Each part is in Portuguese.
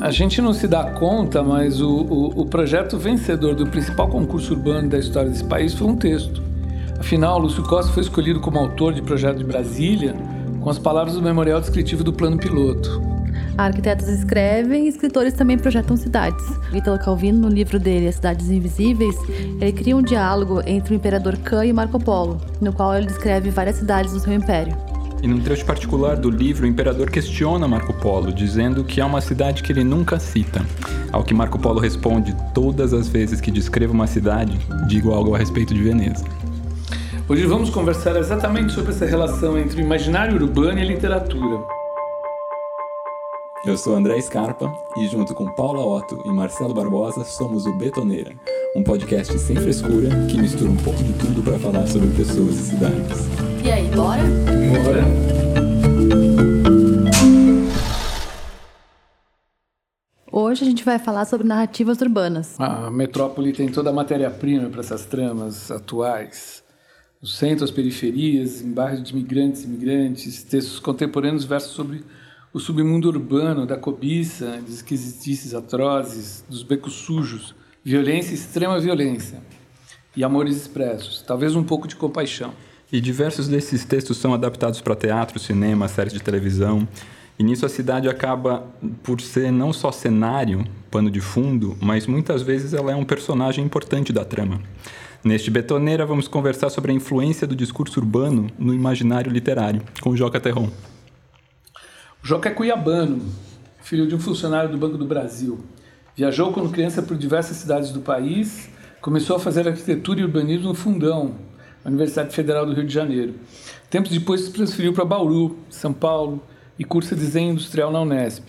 a gente não se dá conta, mas o, o, o projeto vencedor do principal concurso urbano da história desse país foi um texto. Afinal, Lúcio Costa foi escolhido como autor de Projeto de Brasília com as palavras do memorial descritivo do plano piloto. Arquitetos escrevem escritores também projetam cidades. Italo Calvino, no livro dele As Cidades Invisíveis, ele cria um diálogo entre o imperador Khan e Marco Polo, no qual ele descreve várias cidades do seu império. E num trecho particular do livro, o imperador questiona Marco Polo, dizendo que há uma cidade que ele nunca cita. Ao que Marco Polo responde: Todas as vezes que descrevo uma cidade, digo algo a respeito de Veneza. Hoje vamos conversar exatamente sobre essa relação entre o imaginário urbano e a literatura. Eu sou André Scarpa e junto com Paula Otto e Marcelo Barbosa somos o Betoneira, um podcast sem frescura que mistura um pouco de tudo para falar sobre pessoas e cidades. E aí, bora? Bora! Hoje a gente vai falar sobre narrativas urbanas. A metrópole tem toda a matéria-prima para essas tramas atuais. O centro, as periferias, em bairros de imigrantes e imigrantes, textos contemporâneos versos sobre o submundo urbano, da cobiça, das esquisitices atrozes, dos becos sujos, violência e extrema violência, e amores expressos, talvez um pouco de compaixão. E diversos desses textos são adaptados para teatro, cinema, séries de televisão. E nisso a cidade acaba por ser não só cenário, pano de fundo, mas muitas vezes ela é um personagem importante da trama. Neste Betoneira, vamos conversar sobre a influência do discurso urbano no imaginário literário, com Joca Terron. O Joca é cuiabano, filho de um funcionário do Banco do Brasil. Viajou quando criança por diversas cidades do país, começou a fazer arquitetura e urbanismo no Fundão, Universidade Federal do Rio de Janeiro. Tempos depois se transferiu para Bauru, São Paulo, e cursa desenho industrial na Unesp.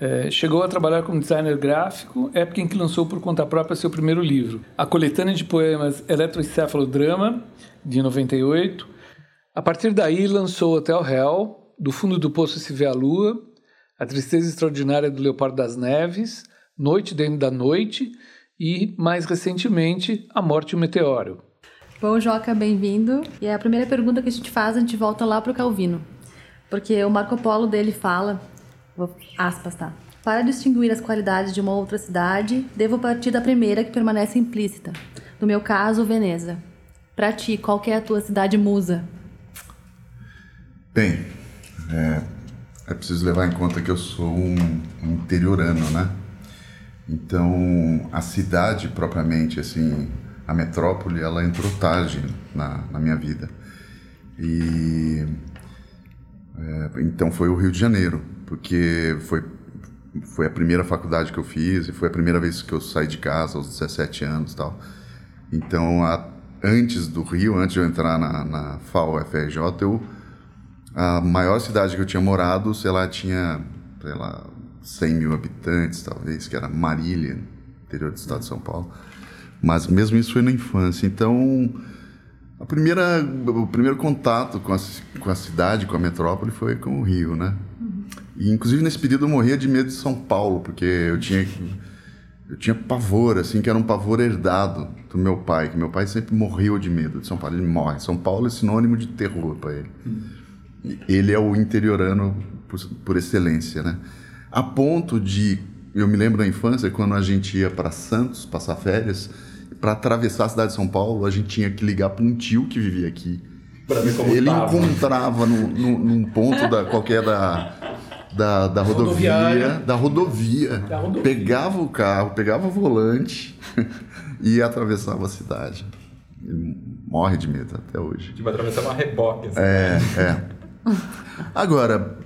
É, chegou a trabalhar como designer gráfico, época em que lançou por conta própria seu primeiro livro, a coletânea de poemas Eletroencefalodrama, de 98. A partir daí lançou Hotel Hell, do fundo do poço se vê a lua, A tristeza extraordinária do Leopardo das Neves, Noite dentro da noite e, mais recentemente, A morte e o meteoro. Bom, Joca, bem-vindo. E a primeira pergunta que a gente faz, a gente volta lá para o Calvino. Porque o Marco Polo dele fala, aspas, tá? Para distinguir as qualidades de uma outra cidade, devo partir da primeira que permanece implícita. No meu caso, Veneza. Para ti, qual é a tua cidade musa? Bem, é, é preciso levar em conta que eu sou um, um interiorano, né? Então, a cidade propriamente, assim, a metrópole, ela entrou tarde na, na minha vida. E é, então foi o Rio de Janeiro, porque foi foi a primeira faculdade que eu fiz e foi a primeira vez que eu saí de casa aos 17 anos, tal. Então, a, antes do Rio, antes de eu entrar na, na FAO FRJ, eu a maior cidade que eu tinha morado, sei lá, tinha, sei lá, 100 mil habitantes, talvez, que era Marília, interior do estado de São Paulo. Mas mesmo isso foi na infância. Então, a primeira, o primeiro contato com a, com a cidade, com a metrópole, foi com o Rio, né? E, inclusive, nesse período eu morria de medo de São Paulo, porque eu tinha eu tinha pavor, assim, que era um pavor herdado do meu pai, que meu pai sempre morreu de medo de São Paulo. Ele morre. São Paulo é sinônimo de terror para ele ele é o interiorano por, por, excelência, né? A ponto de, eu me lembro da infância, quando a gente ia para Santos passar férias, para atravessar a cidade de São Paulo, a gente tinha que ligar para um tio que vivia aqui. ele tava. encontrava no, no, num ponto da qualquer da da, da rodovia, da rodovia, da rodovia, pegava o carro, pegava o volante e atravessava a cidade. Ele morre de medo até hoje. Tipo, atravessar uma reboque. Assim. É, é. Agora,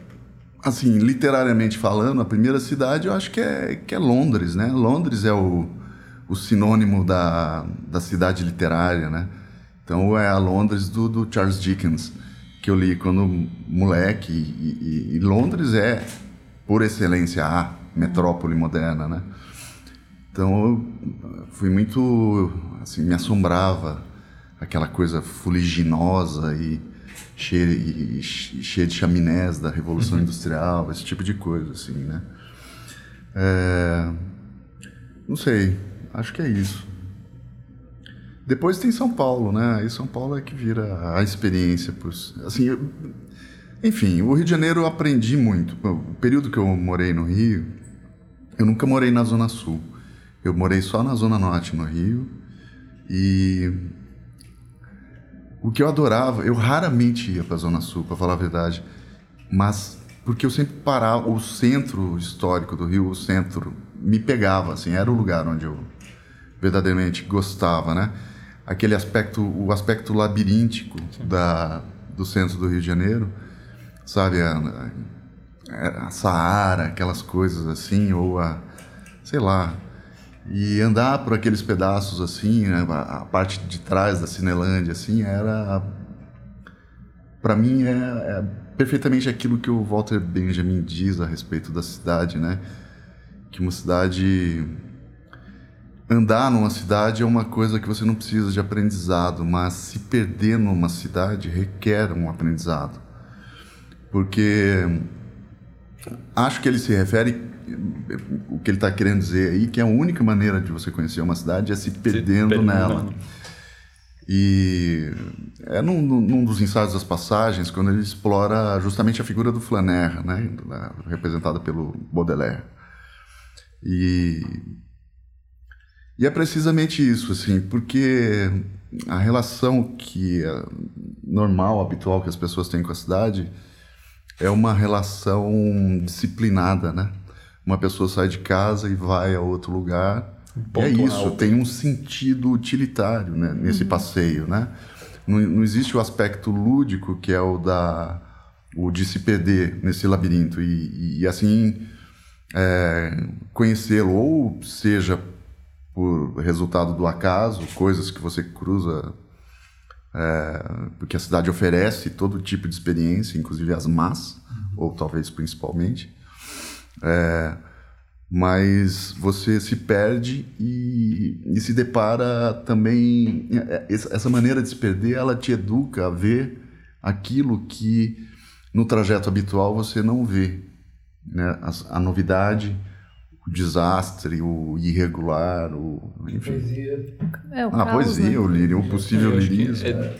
assim, literariamente falando, a primeira cidade eu acho que é, que é Londres, né? Londres é o, o sinônimo da, da cidade literária, né? Então é a Londres do, do Charles Dickens, que eu li quando moleque. E, e, e Londres é, por excelência, a metrópole moderna, né? Então eu fui muito, assim, me assombrava aquela coisa fuliginosa e cheia, cheia de chaminés da Revolução uhum. Industrial, esse tipo de coisa, assim, né? É, não sei, acho que é isso. Depois tem São Paulo, né? Aí São Paulo é que vira a experiência. Por, assim, eu, enfim, o Rio de Janeiro eu aprendi muito. O período que eu morei no Rio, Eu nunca morei na Zona Sul. Eu morei só na Zona Norte, no Rio. E o que eu adorava, eu raramente ia para a Zona Sul, para falar a verdade, mas porque eu sempre parava, o centro histórico do Rio, o centro, me pegava, assim, era o lugar onde eu verdadeiramente gostava, né? Aquele aspecto, o aspecto labiríntico da, do centro do Rio de Janeiro, sabe? A, a Saara, aquelas coisas assim, ou a, sei lá, e andar por aqueles pedaços assim, né, a, parte de trás da Cinelândia, assim, era. Para mim, é, é, perfeitamente aquilo que o Walter Benjamin diz a respeito da cidade, né? Que uma cidade. Andar numa cidade é uma coisa que você não precisa de aprendizado, mas se perder numa cidade requer um aprendizado. Porque acho que ele se refere o que ele está querendo dizer aí que a única maneira de você conhecer uma cidade é se perdendo, se nela. e é num, num, dos ensaios das passagens quando ele explora justamente a figura do Flaner, né, representada pelo Baudelaire. E e é precisamente isso assim porque a relação que é normal habitual que as pessoas têm com a cidade é uma relação disciplinada, né? Uma pessoa sai de casa e vai a outro lugar. é isso, tem um sentido utilitário né, nesse uhum. passeio, né? Não, não, existe o aspecto lúdico que é o da o de se perder nesse labirinto e, e assim é, conhecê-lo ou seja por resultado do acaso, coisas que você cruza é, porque a cidade oferece todo tipo de experiência, inclusive as más, uhum. ou talvez principalmente. É, mas você se perde e, e, se depara também. É, essa maneira de se perder, ela te educa a ver aquilo que no trajeto habitual você não vê. Né? A, a novidade, o desastre, o irregular, o, enfim. Poesia. É, o a ah, poesia, né? o lírio, o possível lirismo. É,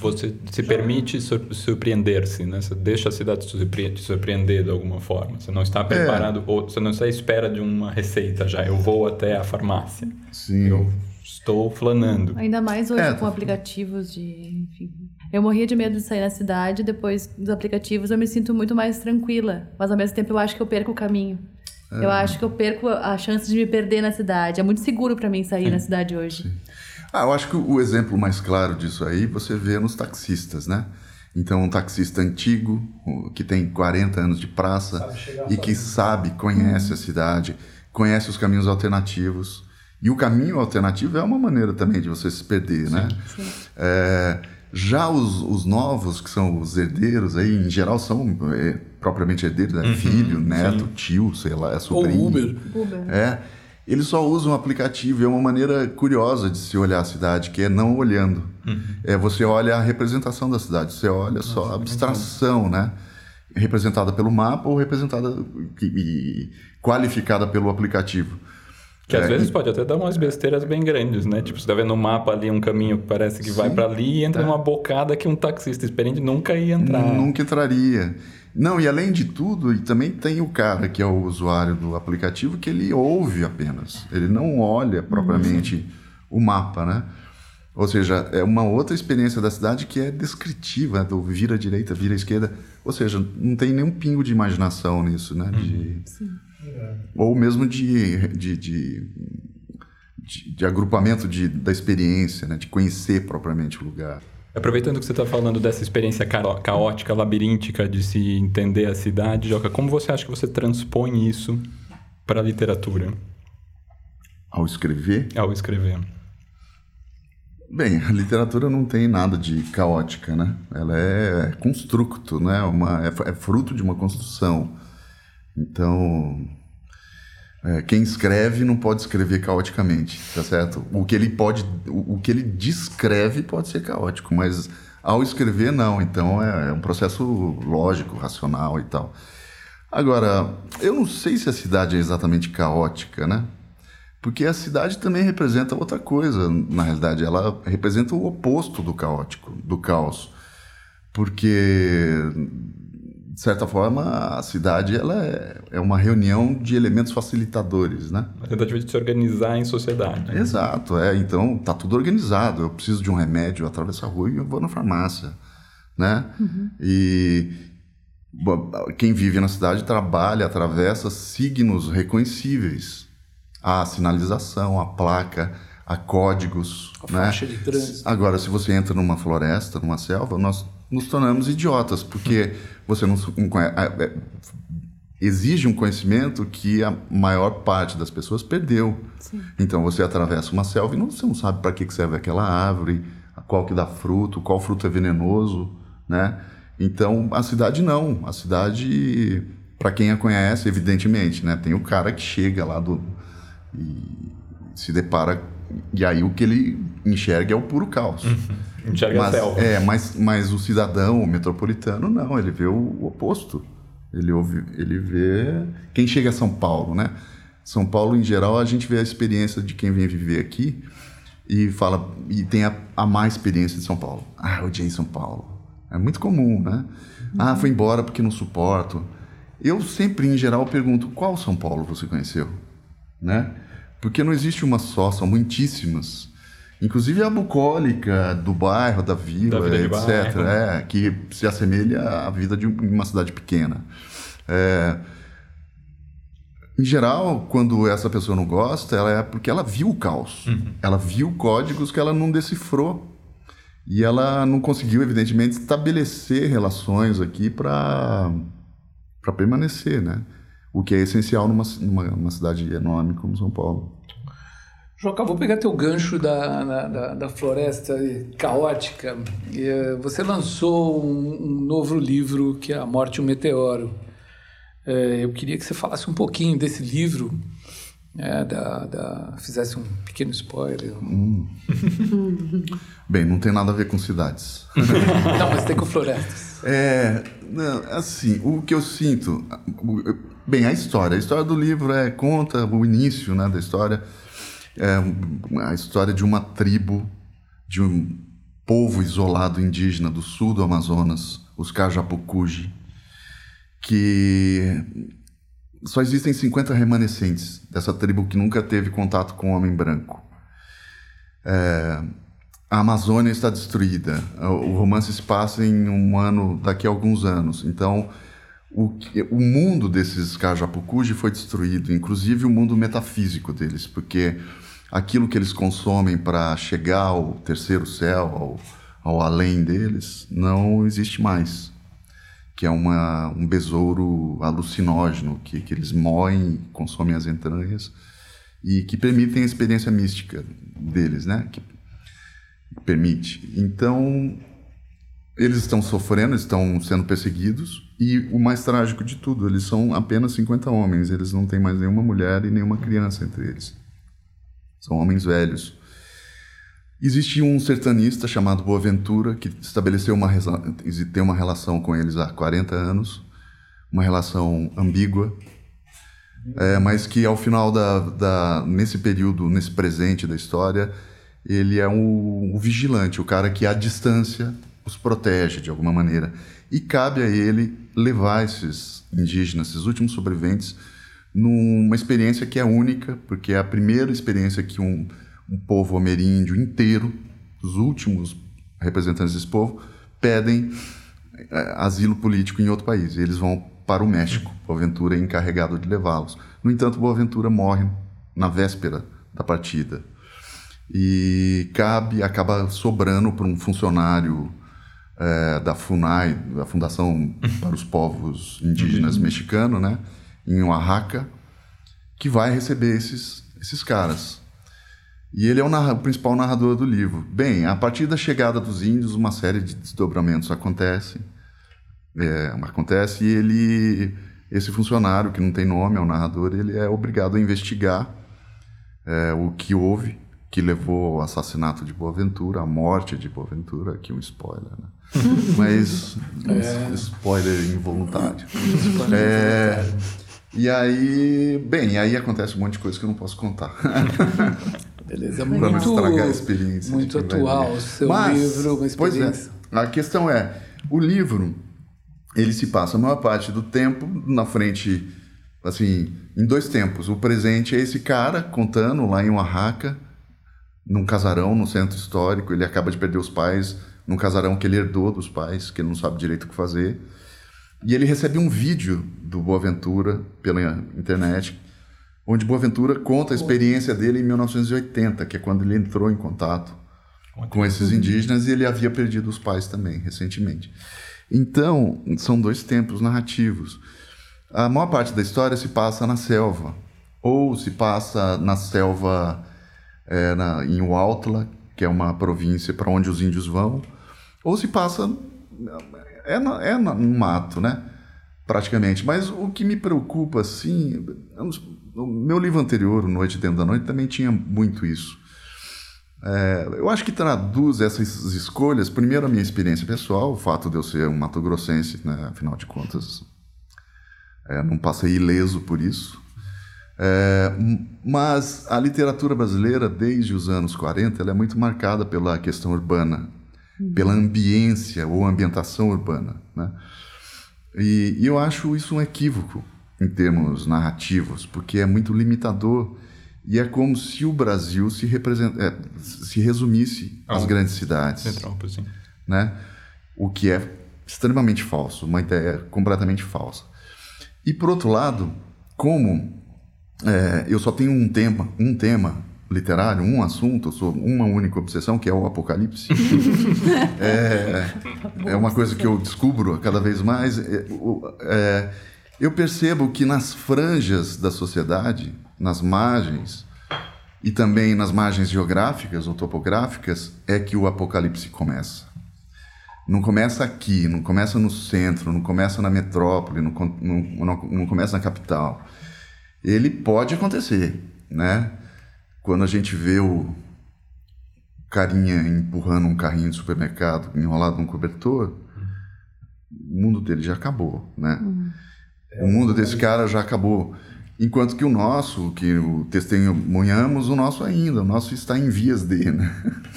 você se permite surpreender-se, né? Você deixa a cidade te surpreender de alguma forma. Você não está preparado, é. ou você não está à espera de uma receita já. Eu vou até a farmácia. Sim. Eu estou flanando. Ainda mais hoje é, com aplicativos de, enfim. Eu morria de medo de sair na cidade, depois dos aplicativos eu me sinto muito mais tranquila, mas ao mesmo tempo eu acho que eu perco o caminho. É. Eu acho que eu perco a chance de me perder na cidade. É muito seguro para mim sair Sim. na cidade hoje. Sim. Ah, eu acho que o exemplo mais claro disso aí você vê nos taxistas, né? Então, um taxista antigo, que tem 40 anos de praça e que sabe, conhece a cidade, conhece os caminhos alternativos. E o caminho alternativo é uma maneira também de você se perder, né? Sim. É, já os, os, novos, que são os herdeiros, aí em geral são é, propriamente herdeiros, né? uhum, filho, neto, sim. tio, sei lá, é sobrinho. Ou Uber. Uber. É. Eles só usam o aplicativo, é uma maneira curiosa de se olhar a cidade, que é não olhando. Uhum. É, você olha a representação da cidade, você olha Nossa, só a abstração, né? Representada pelo mapa ou representada e qualificada pelo aplicativo. Que às é, vezes e... pode até dar umas besteiras bem grandes, né? Tipo, você tá vendo no mapa ali um caminho que parece que Sim, vai para ali e entra é. numa bocada que um taxista experiente nunca ia entrar. Nunca entraria. Não, e além de tudo, e também tem o cara que é o usuário do aplicativo que ele ouve apenas. Ele não olha propriamente uhum. o mapa, né? Ou seja, é uma outra experiência da cidade que é descritiva, do vira à direita, vira à esquerda. Ou seja, não tem nenhum pingo de imaginação nisso, né? De... Uhum. Sim ou mesmo de, de, de, de, de agrupamento de, da experiência, né? de conhecer propriamente o lugar. Aproveitando que você está falando dessa experiência caótica, labiríntica de se entender a cidade, Joca, como você acha que você transpõe isso para a literatura? Ao escrever? Ao escrever. Bem, a literatura não tem nada de caótica, né? Ela é construto, né? Uma, é, é fruto de uma construção. Então, é, quem escreve não pode escrever caoticamente, tá certo? O que ele pode, o, o, que ele descreve pode ser caótico, mas ao escrever não. Então é, é um processo lógico, racional e tal. Agora, eu não sei se a cidade é exatamente caótica, né? Porque a cidade também representa outra coisa, na realidade. Ela representa o oposto do caótico, do caos. Porque de certa forma, a cidade ela é, é uma reunião de elementos facilitadores, né? Uma tentativa de se organizar em sociedade. Exato, é. Então, tá tudo organizado. Eu preciso de um remédio, eu atravesso a rua e eu vou na farmácia, né? Uhum. E quem vive na cidade trabalha, atravessa signos reconhecíveis. A sinalização, a placa, a códigos, a né? faixa de trânsito. Agora, se você entra numa floresta, numa selva, nós nos tornamos idiotas, porque você não, é, exige um conhecimento que a maior parte das pessoas perdeu. Sim. Então você atravessa uma selva e não, você não sabe para que serve aquela árvore, qual que dá fruto, qual fruto é venenoso, né? Então a cidade não, a cidade para quem a conhece, evidentemente, né? Tem o cara que chega lá do e se depara e aí o que ele enxerga é o puro caos. Uhum. Enxerga mas, a selva. É, mas, mas o cidadão, o metropolitano, não, ele vê o, o oposto. Ele, ouve, ele vê quem chega a São Paulo, né? São Paulo, em geral, a gente vê a experiência de quem vem viver aqui e fala e tem a, a má experiência de São Paulo. Ah, eu odiei São Paulo. É muito comum, né? Ah, fui embora porque não suporto. Eu sempre, em geral, pergunto qual São Paulo você conheceu, né? Porque não existe uma só, são muitíssimas. Inclusive a bucólica do bairro, da vila, da etc., é, que se assemelha à vida de uma cidade pequena. É, em geral, quando essa pessoa não gosta, ela é porque ela viu o caos. Uhum. Ela viu códigos que ela não decifrou. E ela não conseguiu, evidentemente, estabelecer relações aqui para permanecer, né? O que é essencial numa, numa, numa cidade enorme como São Paulo. Joca, vou pegar teu gancho da, da, da floresta caótica. Eh, você lançou um, um, novo livro que é A Morte e o Meteoro. Eh, eu queria que você falasse um pouquinho desse livro, né, da, da, fizesse um pequeno spoiler. Hum. Bem, não tem nada a ver com cidades. não, mas tem com florestas. É, não, assim, o que eu sinto, bem, a história, a história do livro é conta o início, né, da história é a história de uma tribo, de um povo isolado indígena do sul do Amazonas, os Cajapucuji, que só existem 50 remanescentes dessa tribo que nunca teve contato com o homem branco. É, a Amazônia está destruída. O romance se passa em um ano, daqui a alguns anos. Então, o, o mundo desses Cajapucuji foi destruído, inclusive o mundo metafísico deles, porque aquilo que eles consomem para chegar ao terceiro céu, ao, ao além deles, não existe mais. Que é uma, um besouro alucinógeno que, que eles moem, consomem as entranhas e que permitem a experiência mística deles, né? Que permite. Então, eles estão sofrendo, estão sendo perseguidos e o mais trágico de tudo, eles são apenas 50 homens, eles não têm mais nenhuma mulher e nenhuma criança entre eles. São homens velhos. Existia um sertanista chamado Boaventura que estabeleceu uma tem uma relação com eles há 40 anos, uma relação ambígua, é, mas que ao final da, da, nesse período, nesse presente da história, ele é um, um vigilante, o cara que à distância os protege de alguma maneira. E cabe a ele levar esses indígenas, esses últimos sobreviventes, numa experiência que é única, porque é a primeira experiência que um, um povo ameríndio inteiro, os últimos representantes desse povo, pedem é, asilo político em outro país. E eles vão para o México. Boaventura é encarregado de levá-los. No entanto, Boaventura morre na véspera da partida. E cabe, acaba sobrando para um funcionário é, da FUNAI, da Fundação para os Povos Indígenas. Mexicano, né? Em Oaxaca, que vai receber esses, esses caras. E ele é o, narra, o, principal narrador do livro. Bem, a partir da chegada dos índios, uma série de desdobramentos acontece. É, acontece e ele, esse funcionário que não tem nome, é o narrador, ele é obrigado a investigar é, o que houve, que levou ao assassinato de Boaventura, à morte de Boaventura, aqui um spoiler, né? Mas é. spoiler involuntário. Spoiler é, involuntário. E aí, bem, aí acontece um monte de coisa que eu não posso contar. Beleza, muito, pra não estragar a experiência. Muito atual o seu Mas, livro, uma experiência. Pois é, a questão é, o livro, ele se passa a maior parte do tempo na frente, assim, em dois tempos. O presente é esse cara contando lá em Oaxaca, num casarão no centro histórico. Ele acaba de perder os pais num casarão que ele herdou dos pais, que ele não sabe direito o que fazer. E ele recebe um vídeo do Boaventura pela internet, onde Boaventura conta a experiência dele em 1980, que é quando ele entrou em contato com esses indígenas e ele havia perdido os pais também, recentemente. Então, são dois tempos narrativos. A maior parte da história se passa na selva, ou se passa na selva é, na, em Huautla, que é uma província para onde os índios vão, ou se passa é, na, é no mato, né? Praticamente. Mas o que me preocupa, assim, o meu livro anterior, Noite Dentro da Noite, também tinha muito isso. É, eu acho que traduz essas escolhas, primeiro a minha experiência pessoal, o fato de eu ser um mato-grossense, né, afinal de contas, é, não passei ileso por isso. É, mas a literatura brasileira, desde os anos 40, ela é muito marcada pela questão urbana, pela ambiência ou ambientação urbana. Né? E, e eu acho isso um equívoco em termos narrativos, porque é muito limitador e é como se o Brasil se, represent... É, se resumisse às ah, grandes cidades. Metrópole, sim. Né? O que é extremamente falso, uma ideia completamente falsa. E por outro lado, como é, eu só tenho um tema, um tema literário, um assunto, uma única obsessão, que é o apocalipse. é, é uma coisa que eu descubro cada vez mais. É, é, eu percebo que nas franjas da sociedade, nas margens, e também nas margens geográficas ou topográficas, é que o apocalipse começa. Não começa aqui, não começa no centro, não começa na metrópole, não, não, não começa na capital. Ele pode acontecer, né? Quando a gente vê o carinha empurrando um carrinho de supermercado enrolado num cobertor, o mundo dele já acabou, né? Uhum. O mundo desse cara já acabou. Enquanto que o nosso, que o testemunhamos, o nosso ainda, o nosso está em vias de, né?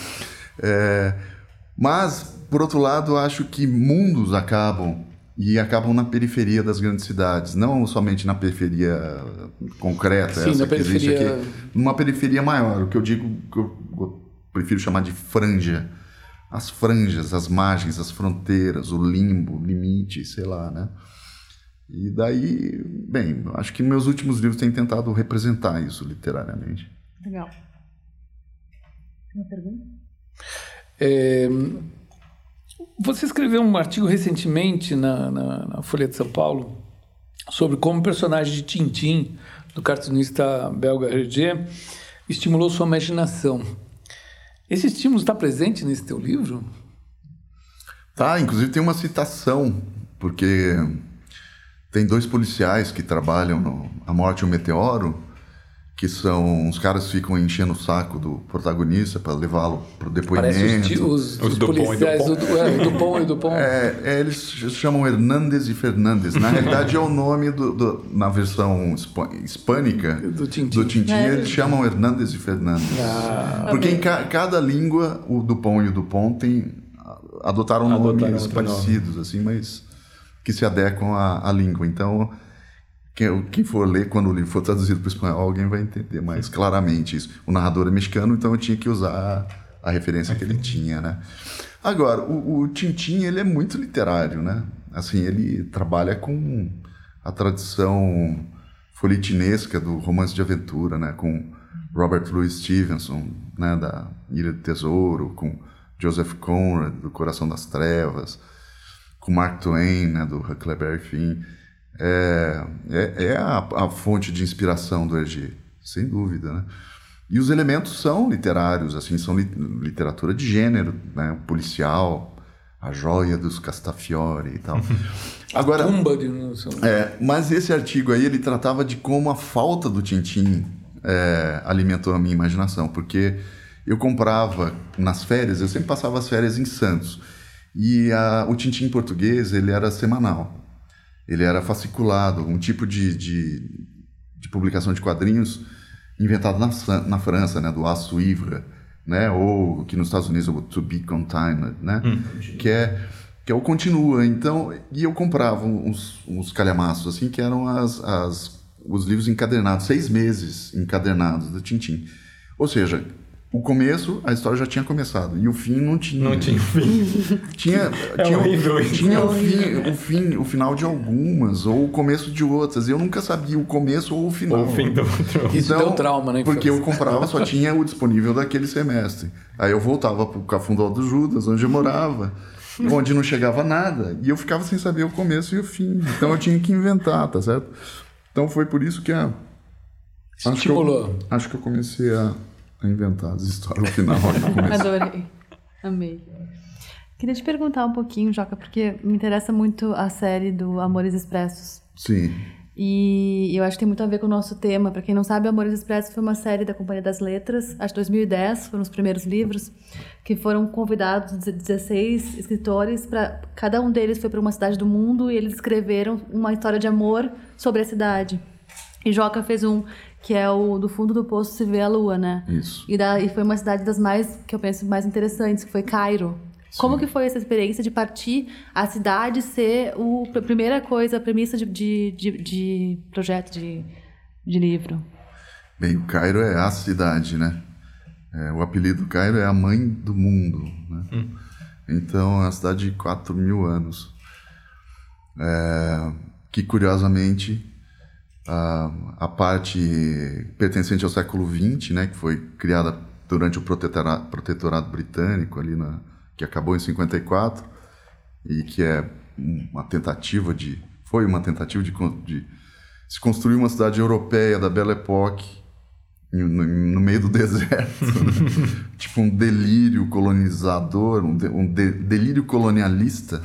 É, mas, por outro lado, acho que mundos acabam e acabam na periferia das grandes cidades, não somente na periferia concreta, Sim, essa na que periferia... existe aqui, numa periferia maior, o que eu digo, que eu prefiro chamar de franja, as franjas, as margens, as fronteiras, o limbo, o limite, sei lá, né? E daí, bem, acho que meus últimos livros têm tentado representar isso literariamente. Legal. Uma pergunta? É, você escreveu um artigo recentemente na, na, na, Folha de São Paulo sobre como o personagem de Tintim, do cartunista belga Hergé, estimulou sua imaginação. Esse estímulo está presente nesse teu livro? Tá, inclusive tem uma citação, porque tem dois policiais que trabalham no A Morte e o Meteoro, que são os caras que ficam enchendo o saco do protagonista para levá-lo para o depoimento. Parece os, os, os, os policiais é, Pão e do Pão. É, é, eles chamam Hernandes e Fernandes. Na realidade é o nome do, do na versão hispânica do Tintin. Do Tintin é. eles chamam Hernandes e Fernandes. Ah, Porque em ca, cada língua o do Pão e o do Pão tem adotaram, adotaram nomes parecidos nome. assim, mas que se adequam à, à língua. Então, quem, quem, for ler, quando o livro for traduzido para o espanhol, alguém vai entender mais claramente isso. O narrador é mexicano, então eu tinha que usar a, referência que ele tinha, né? Agora, o, o Tintin, ele é muito literário, né? Assim, ele trabalha com a tradição folhetinesca do romance de aventura, né? Com Robert Louis Stevenson, né? Da Ilha do Tesouro, com Joseph Conrad, do Coração das Trevas, com Mark Twain, né, do Huckleberry Finn, é, é, é a, a, fonte de inspiração do Hergé, sem dúvida, né? E os elementos são literários, assim, são li, literatura de gênero, né, policial, a joia dos Castafiore e tal. Agora, tumba de é, mas esse artigo aí ele tratava de como a falta do Tintim é, alimentou a minha imaginação, porque eu comprava nas férias, eu sempre passava as férias em Santos. E a, o Tintim português ele era semanal. Ele era fasciculado, um tipo de, de, de publicação de quadrinhos inventado na, na França, né, do Aço Ivra, né, ou que nos Estados Unidos o To Be Contained, né, hum. que é que é o Continua. Então, e eu comprava uns, uns calhamaços, assim, que eram as, as, os livros encadernados, seis meses encadernados do Tintim. Ou seja, o começo, a história já tinha começado. E o fim não tinha. Não tinha fim. Tinha, É tinha, horrível tinha o, fim, o fim, o final de algumas, ou o começo de outras. Eu nunca sabia o começo ou o final. Ou o fim do outro. Isso deu trauma, né? Porque eu comprava, só tinha o disponível daquele semestre. Aí eu voltava pro Cafundó do Judas, onde eu morava, onde não chegava nada. E eu ficava sem saber o começo e o fim. Então eu tinha que inventar, tá certo? Então foi por isso que a. Acho que, eu, acho que eu comecei a, a inventar as histórias no final. começo. Adorei. Amei. Queria te perguntar um pouquinho, Joca, porque me interessa muito a série do Amores Expressos. Sim. E eu acho que tem muito a ver com o nosso tema. Para quem não sabe, Amores Expressos foi uma série da Companhia das Letras, acho que 2010, foram os primeiros livros, que foram convidados 16 escritores, para cada um deles foi para uma cidade do mundo e eles escreveram uma história de amor sobre a cidade. E Joca fez um que é o do fundo do poço se vê a lua, né? Isso. E, da, e foi uma cidade das mais, que eu penso, mais interessantes, que foi Cairo. Como que foi essa experiência de partir a cidade ser o, a primeira coisa, a premissa de, de, de, de projeto de, de livro? Bem, o Cairo é a cidade, né? É, o apelido Cairo é a mãe do mundo, né? Então, é uma cidade de 4 mil anos. É, que, curiosamente, a, a parte pertencente ao século XX, né? Que foi criada durante o protetora- protetorado britânico, ali na, que acabou em 54, e que é uma tentativa de... Foi uma tentativa de, de se construir uma cidade europeia da Belle Époque, no, no meio do deserto. né? tipo um delírio colonizador, um, de- um de- delírio colonialista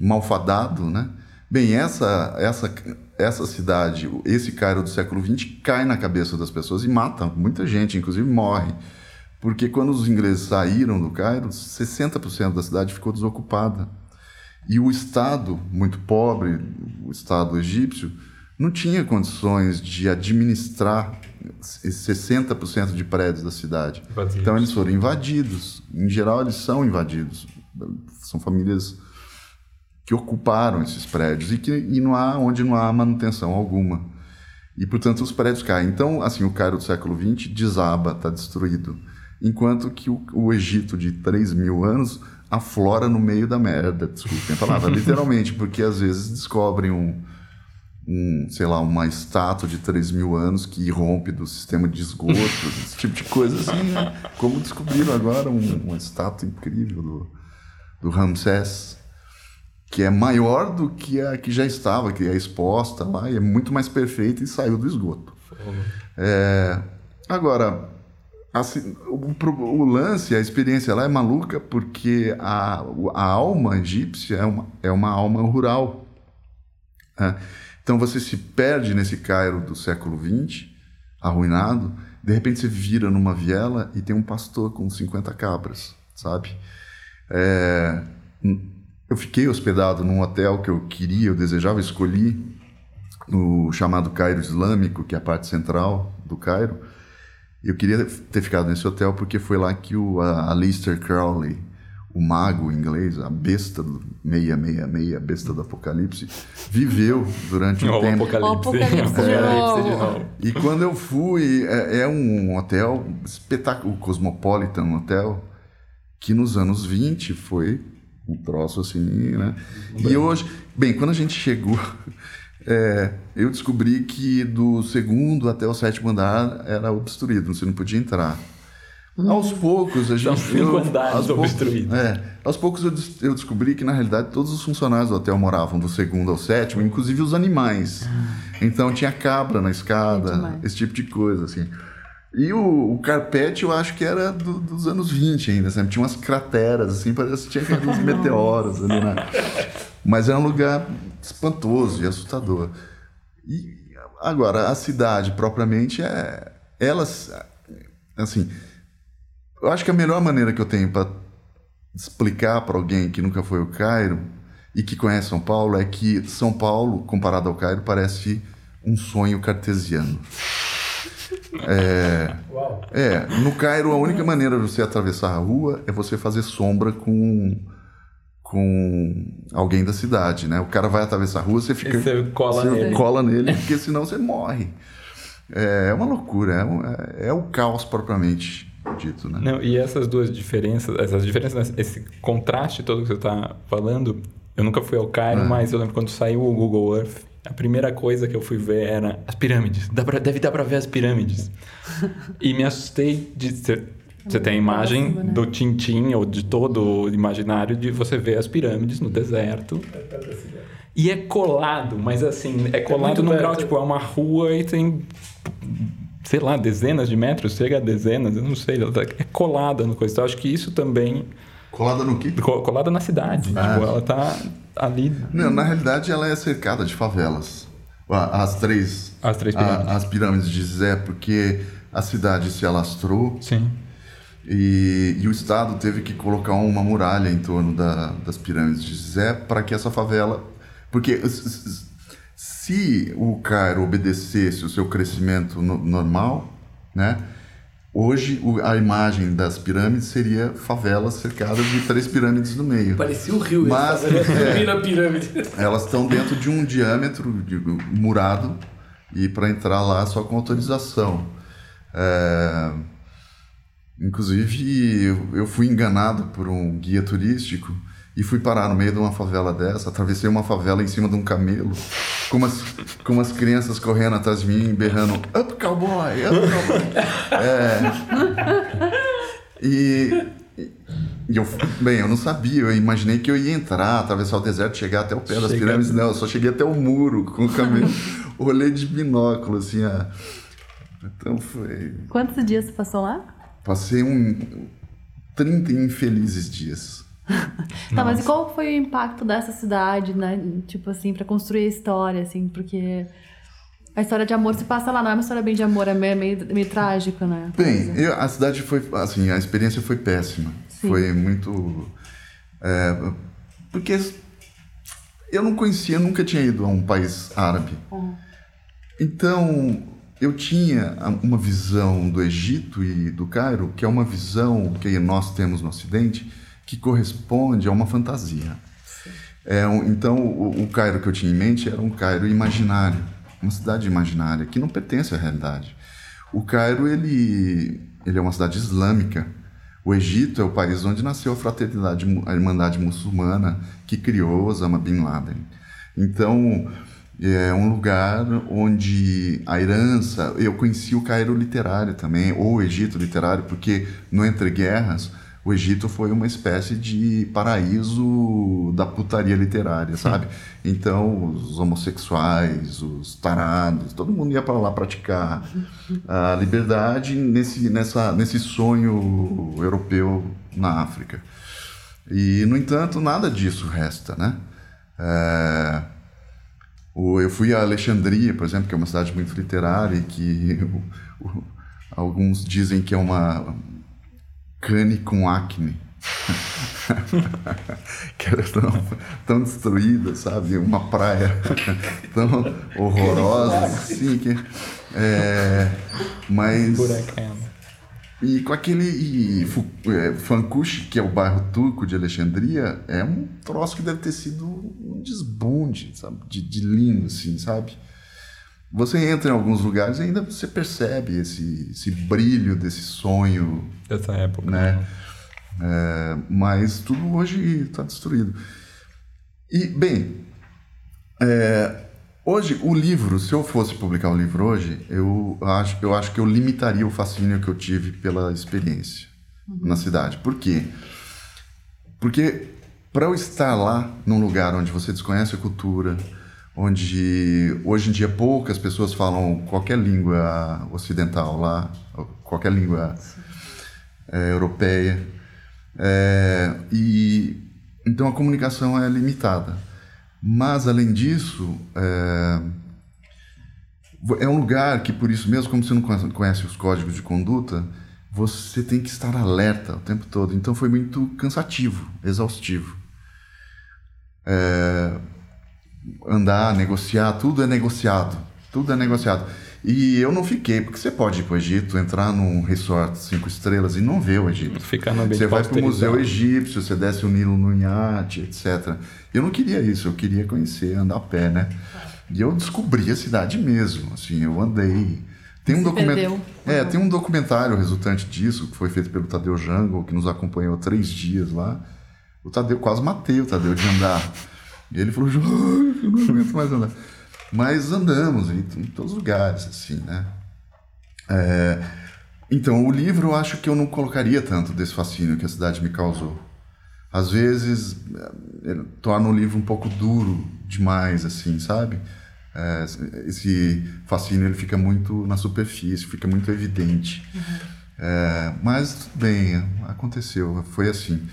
malfadado, né? Bem, essa, essa, essa cidade, esse Cairo do século XX cai na cabeça das pessoas e mata muita gente, inclusive morre. Porque quando os ingleses saíram do Cairo, 60% da cidade ficou desocupada. E o Estado, muito pobre, o Estado egípcio, não tinha condições de administrar esses 60% de prédios da cidade. Vazios. Então eles foram invadidos. Em geral, eles são invadidos. São famílias que ocuparam esses prédios e que e não há onde não há manutenção alguma. E, portanto, os prédios caem. Então, assim, o Cairo do século XX desaba, está destruído. Enquanto que o, o Egito de 3 mil anos aflora no meio da merda, desculpem a palavra, literalmente, porque às vezes descobrem um, um, sei lá, uma estátua de 3 mil anos que rompe do sistema de esgoto, esse tipo de coisa assim, né? Como descobriram agora um, uma estátua incrível do, do Ramsés, que é maior do que a que já estava, que é exposta lá, e é muito mais perfeita e saiu do esgoto. É, agora, assim, o, o lance, a experiência lá é maluca porque a, a alma egípcia é uma, é uma alma rural. né? Então você se perde nesse Cairo do século XX, arruinado, de repente você vira numa viela e tem um pastor com 50 cabras, sabe? É, eu fiquei hospedado num hotel que eu queria, eu desejava, escolhi no chamado Cairo Islâmico, que é a parte central do Cairo. Eu queria ter ficado nesse hotel porque foi lá que o a Aleister Crowley, o mago inglês, a besta do 666, a besta do Apocalipse, viveu durante um o tempo. apocalipse. O apocalipse de Apocalipse de novo. E quando eu fui, é, é um hotel espetáculo, o Cosmopolitan Hotel, que nos anos 20 foi um troço assim, né? E hoje, bem, quando a gente chegou, é, eu descobri que do segundo até o sétimo andar era obstruído, você não podia entrar. Aos poucos a gente. São cinco andares aos poucos- obstruídos. é, aos poucos eu, eu descobri que na realidade todos os funcionários do hotel moravam do segundo ao sétimo, inclusive os animais. Então tinha cabra na É escada, demais. esse tipo de coisa, assim. E o, o carpete eu acho que era do- dos anos 20 ainda, sabe? Tinha umas crateras, assim, parece que tinha aqueles meteoros ali, né? Mas era um lugar espantoso e assustador. E agora, a cidade propriamente é. Elas. Assim. Eu acho que a melhor maneira que eu tenho para explicar para alguém que nunca foi ao Cairo e que conhece São Paulo é que São Paulo, comparado ao Cairo, parece um sonho cartesiano. É, no Cairo a única maneira de você atravessar a rua é você fazer sombra com com alguém da cidade, né? O cara vai atravessar a rua, você fica. E você cola nele. cola nele, porque senão você morre. É uma loucura, é, um- é- é o caos propriamente dito, né? Não, e essas duas diferenças, essas diferenças, esse contraste todo que você está falando, eu nunca fui ao Cairo, mas eu lembro quando saiu o Google Earth, a primeira coisa que eu fui ver era as pirâmides. Dá pra- deve dar pra ver as pirâmides. e me assustei de ser. Você tem a imagem né? do Tintim ou de todo o imaginário de você ver as pirâmides no deserto. E é colado, mas assim, é colado muito num grau, tipo, é uma rua e tem sei lá, dezenas de metros, chega a dezenas, eu não sei, tá- é colada no coisa. Então, Eu acho que isso também, Colada no quê? co- colada na cidade, Ah. tipo, ela tá ali, Não, na realidade ela é cercada de favelas. A- As três. As três a- pirâmides. as pirâmides de Zé, porque a cidade se alastrou sim, e, e o Estado teve que colocar uma muralha em torno da- das pirâmides de Zé para que essa favela. Porque se o Cairo obedecesse o seu crescimento no- normal, né? Hoje a imagem das pirâmides seria favelas cercadas de três pirâmides no meio. Parecia o rio, Mas- é. na pirâmide. Elas estão dentro de um diâmetro de- murado e para entrar lá só com autorização. É, Inclusive, eu fui enganado por um guia turístico e fui parar no meio de uma favela dessa. Atravessei uma favela em cima de um camelo, com umas, com umas crianças correndo atrás de mim, berrando: Up, cowboy! Up, cowboy! É. E, e eu, bem, eu não sabia, eu imaginei que eu ia entrar, atravessar o deserto, chegar até o pé das Chegar- pirâmides. Não, eu só cheguei até o muro com o camelo. Olhei de binóculo, assim, a... Então foi. Quantos dias você passou lá? Passei um 30 infelizes dias. Tá, mas e qual foi o impacto dessa cidade, né? Tipo assim, pra construir a história, assim, porque a história de amor se passa lá, não é uma história bem de amor, é meio, meio, meio trágico, né? Bem, eu- a cidade foi, assim, a experiência foi péssima. Sim. Foi muito. é, porque eu não conhecia, nunca tinha ido a um país árabe. Então, eu tinha uma visão do Egito e do Cairo, que é uma visão que nós temos no Ocidente, que corresponde a uma fantasia. É então, o, o Cairo que eu tinha em mente era um Cairo imaginário, uma cidade imaginária, que não pertence à realidade. O Cairo, ele, ele é uma cidade islâmica. O Egito é o país onde nasceu a fraternidade, a irmandade muçulmana, que criou Osama Bin Laden. Então, é um lugar onde a herança... Eu conheci o Cairo literário também, ou o Egito literário, porque no Entre Guerras, o Egito foi uma espécie de paraíso da putaria literária, sabe? Então, os homossexuais, os tarados, todo mundo ia para lá praticar a liberdade nesse, nessa, nesse sonho europeu na África. E, no entanto, nada disso resta, né? É, eu fui a Alexandria, por exemplo, que é uma cidade muito literária e que alguns dizem que é uma cane com acne. que era tão, tão destruída, sabe? Uma praia tão horrorosa, assim, que... É, mas... E com aquele e, é, Fankush, que é o bairro turco de Alexandria, é um troço que deve ter sido um desbunde, sabe? De, de lindo, assim, sabe? Você entra em alguns lugares e ainda você percebe esse, esse brilho desse sonho, Dessa época. né? É, mas tudo hoje está destruído. E, bem, é, hoje, o livro, se eu fosse publicar o livro hoje, eu acho, eu acho que eu limitaria o fascínio que eu tive pela experiência na cidade. Por quê? Porque para eu estar lá, num lugar onde você desconhece a cultura, onde hoje em dia poucas pessoas falam qualquer língua ocidental lá, qualquer língua é, europeia, é, e então a comunicação é limitada. Mas além disso, é, é um lugar que por isso mesmo, como você não conhece- conhece os códigos de conduta, você tem que estar alerta o tempo todo. Então foi muito cansativo, exaustivo. É, andar, negociar, tudo é negociado. Tudo é negociado. E eu não fiquei, porque você pode ir para o Egito, entrar num resort cinco estrelas e não ver o Egito. Ficar no Você vai para o Museu. Egípcio, você desce o Nilo no iate, etc. Eu não queria isso, eu queria conhecer, andar a pé, né? E eu descobri a cidade mesmo, assim, eu andei. Tem um perdeu. É, tem um documentário resultante disso, que foi feito pelo Tadeu Jango, que nos acompanhou três dias lá. O Tadeu, quase matei o Tadeu de andar. E ele falou, João, eu não aguento mais andar. Mas andamos em, em todos os lugares, assim, né? É, então, o livro eu acho que eu não colocaria tanto desse fascínio que a cidade me causou. Às vezes, é, torna o livro um pouco duro demais, assim, sabe? É, esse fascínio ele fica muito na superfície, fica muito evidente. É, mas, bem, aconteceu, foi assim.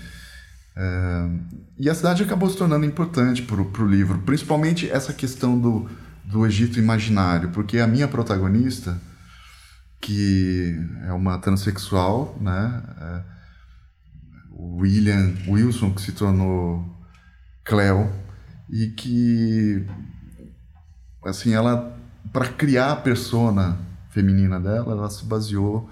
E a cidade acabou se tornando importante para o livro, principalmente essa questão do, do Egito imaginário, porque a minha protagonista, que é uma transexual, né? É, William Wilson, que se tornou Cleo, e que, assim, ela, para criar a persona feminina dela, ela se baseou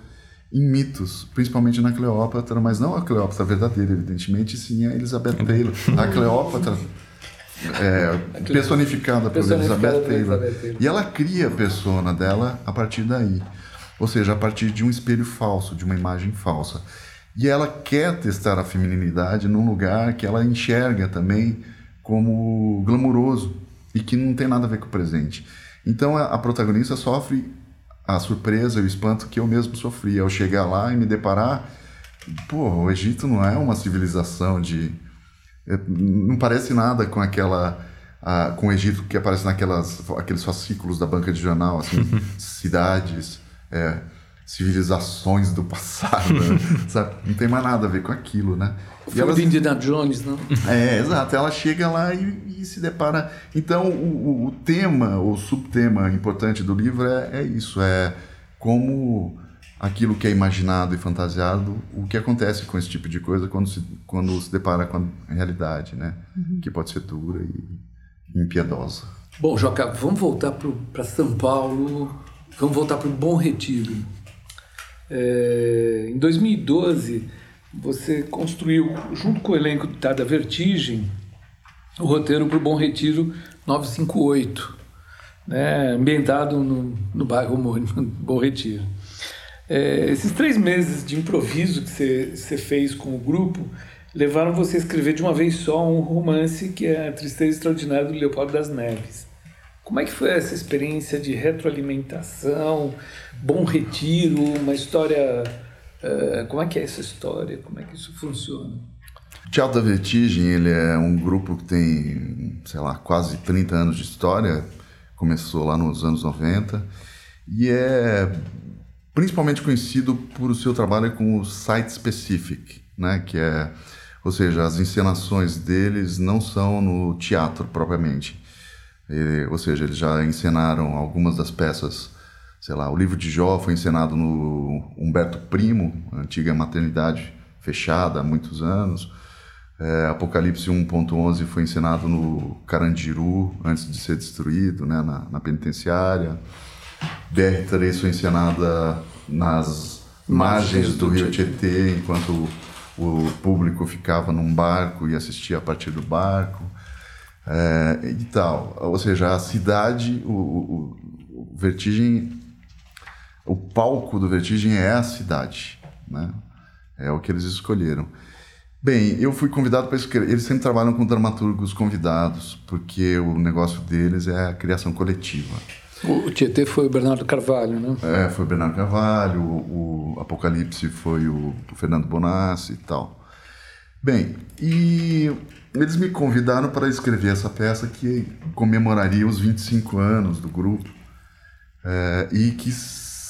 em mitos, principalmente na Cleópatra, mas não a Cleópatra verdadeira, evidentemente, sim a Elizabeth Taylor. A Cleópatra é, personificada Elizabeth por Taylor. Elizabeth Taylor. E ela cria a persona dela a partir daí. Ou seja, a partir de um espelho falso, de uma imagem falsa. E ela quer testar a feminilidade num lugar que ela enxerga também como glamuroso e que não tem nada a ver com o presente. Então a, a protagonista sofre a surpresa e o espanto que eu mesmo sofri ao chegar lá e me deparar. Pô, o Egito não é uma civilização de. é, Não parece nada com aquela. a- com o Egito que aparece naquelas aqueles fascículos da banca de jornal, assim, cidades, é, civilizações do passado, né? sabe? Não tem mais nada a ver com aquilo, né? Filme ela- de Indiana Jones, não? é, exato. Ela chega lá e, e se depara. Então, o, o- o tema, o subtema importante do livro é, é isso: é como aquilo que é imaginado e fantasiado, o que acontece com esse tipo de coisa quando se, quando se depara com a realidade, né? Que pode ser dura e impiedosa. Bom, Joca, vamos voltar para São Paulo, vamos voltar para o Bom Retiro. É, em 2012, você construiu, junto com o elenco da da Vertigem, o roteiro para o Bom Retiro 958, né, ambientado no, no bairro homônimo, Bom Retiro. É, esses três meses de improviso que você fez com o grupo levaram você a escrever de uma vez só um romance que é A Tristeza Extraordinária do Leopoldo das Neves. Como é que foi essa experiência de retroalimentação, bom retiro, uma história... eh, como é que é essa história? Como é que isso funciona? O Teatro da Vertigem, ele é um grupo que tem, sei lá, quase 30 anos de história. Começou lá nos anos 90 e é principalmente conhecido por seu trabalho com o site specific, né, que é, ou seja, as encenações deles não são no teatro propriamente. E, ou seja, eles já encenaram algumas das peças, sei lá, o livro de Jó foi encenado no Humberto Primo, antiga maternidade fechada há muitos anos. É, Apocalipse 1.11 foi encenado no Carandiru, antes de ser destruído, né, na, na penitenciária. BR-3 foi encenada nas margens do rio Tietê, enquanto o, público ficava num barco e assistia a partir do barco. É, e tal. Ou seja, a cidade, o, o, o Vertigem, o palco do Vertigem é a cidade, né? É o que eles escolheram. Bem, eu fui convidado para escrever. Eles sempre trabalham com dramaturgos convidados, porque o negócio deles é a criação coletiva. O Tietê foi o Bernardo Carvalho, né? É, foi o Bernardo Carvalho, o, o Apocalipse foi o, o Fernando Bonassi e tal. Bem, e eles me convidaram para escrever essa peça que comemoraria os 25 anos do grupo é, e que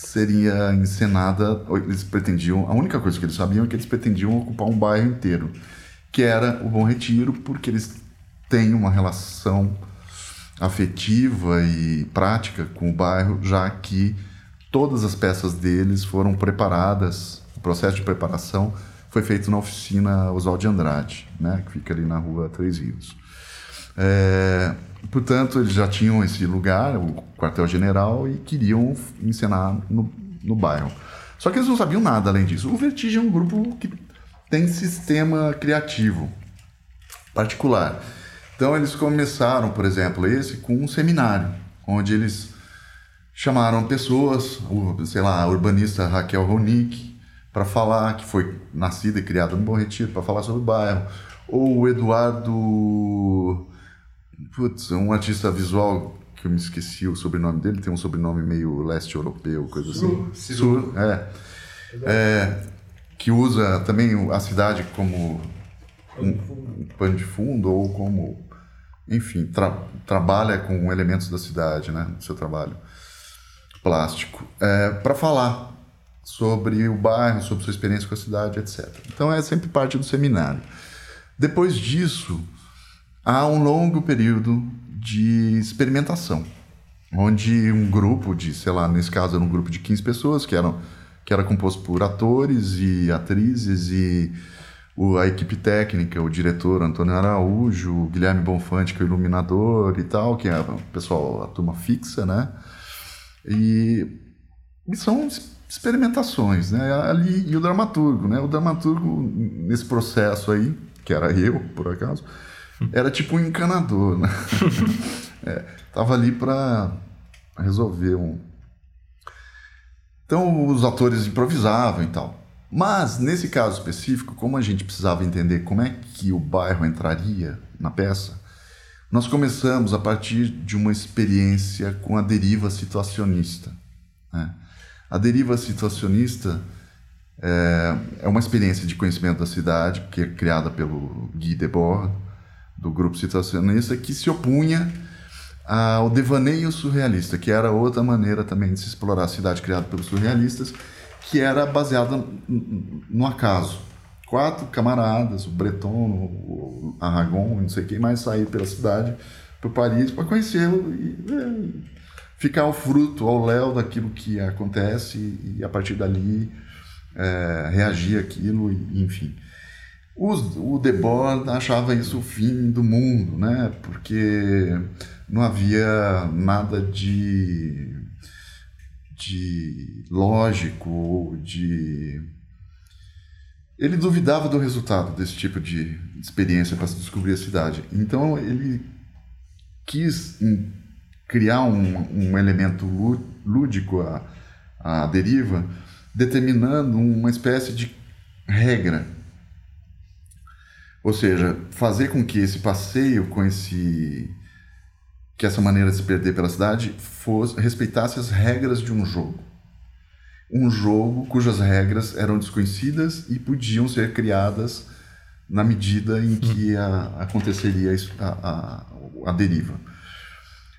seria encenada. Eles pretendiam, a única coisa que eles sabiam é que eles pretendiam ocupar um bairro inteiro, que era o Bom Retiro, porque eles têm uma relação afetiva e prática com o bairro, já que todas as peças deles foram preparadas, o processo de preparação foi feito na oficina Oswald de Andrade, né, que fica ali na rua Três Rios. É, portanto, eles já tinham esse lugar, o quartel-general, e queriam encenar no, no bairro. Só que eles não sabiam nada além disso. O Vertigem é um grupo que tem sistema criativo particular. Então eles começaram, por exemplo, esse com um seminário, onde eles chamaram pessoas, sei lá, a urbanista Raquel Ronick, para falar, que foi nascida e criada no Bom Retiro, para falar sobre o bairro. Ou o Eduardo. Putz, um artista visual que eu me esqueci o sobrenome dele, tem um sobrenome meio leste europeu, coisa assim. Sur, é. é. Que usa também a cidade como um, um pano de fundo ou como. Enfim, tra trabalha com elementos da cidade, né? No seu trabalho plástico. É, para falar sobre o bairro, sobre sua experiência com a cidade, etc. Então é sempre parte do seminário. Depois disso, há um longo período de experimentação, onde um grupo de, sei lá, nesse caso era um grupo de 15 pessoas, que, eram, que era composto por atores e atrizes e o, a equipe técnica, o diretor Antônio Araújo, o Guilherme Bonfante, que é o iluminador e tal, que é o pessoal, a turma fixa, né? E, e são experimentações, né? Ali, e o dramaturgo, né? O dramaturgo, nesse processo aí, que era eu, por acaso, era tipo um encanador, né? é, tava ali para resolver um. Então os atores improvisavam e tal. Mas nesse caso específico, como a gente precisava entender como é que o bairro entraria na peça, nós começamos a partir de uma experiência com a deriva situacionista. Né? A deriva situacionista é, é, uma experiência de conhecimento da cidade, que é criada pelo Guy Debord, do grupo situacionista, que se opunha ao devaneio surrealista, que era outra maneira também de se explorar a cidade criada pelos surrealistas, que era baseada no acaso. Quatro camaradas, o Breton, o Aragon, não sei quem mais, saíram pela cidade para Paris para conhecê-lo e é, ficar o fruto, ao léu daquilo que acontece e, a partir dali é, reagir aquilo, e, enfim. Os, o Debord achava isso o fim do mundo, né? porque não havia nada de, de lógico, de... Ele duvidava do resultado desse tipo de experiência para se descobrir a cidade. Então ele quis criar um, um elemento lúdico à, à deriva, determinando uma espécie de regra. Ou seja, fazer com que esse passeio com esse que essa maneira de se perder pela cidade fosse respeitasse as regras de um jogo. Um jogo cujas regras eram desconhecidas e podiam ser criadas na medida em que a, aconteceria a, a, a deriva.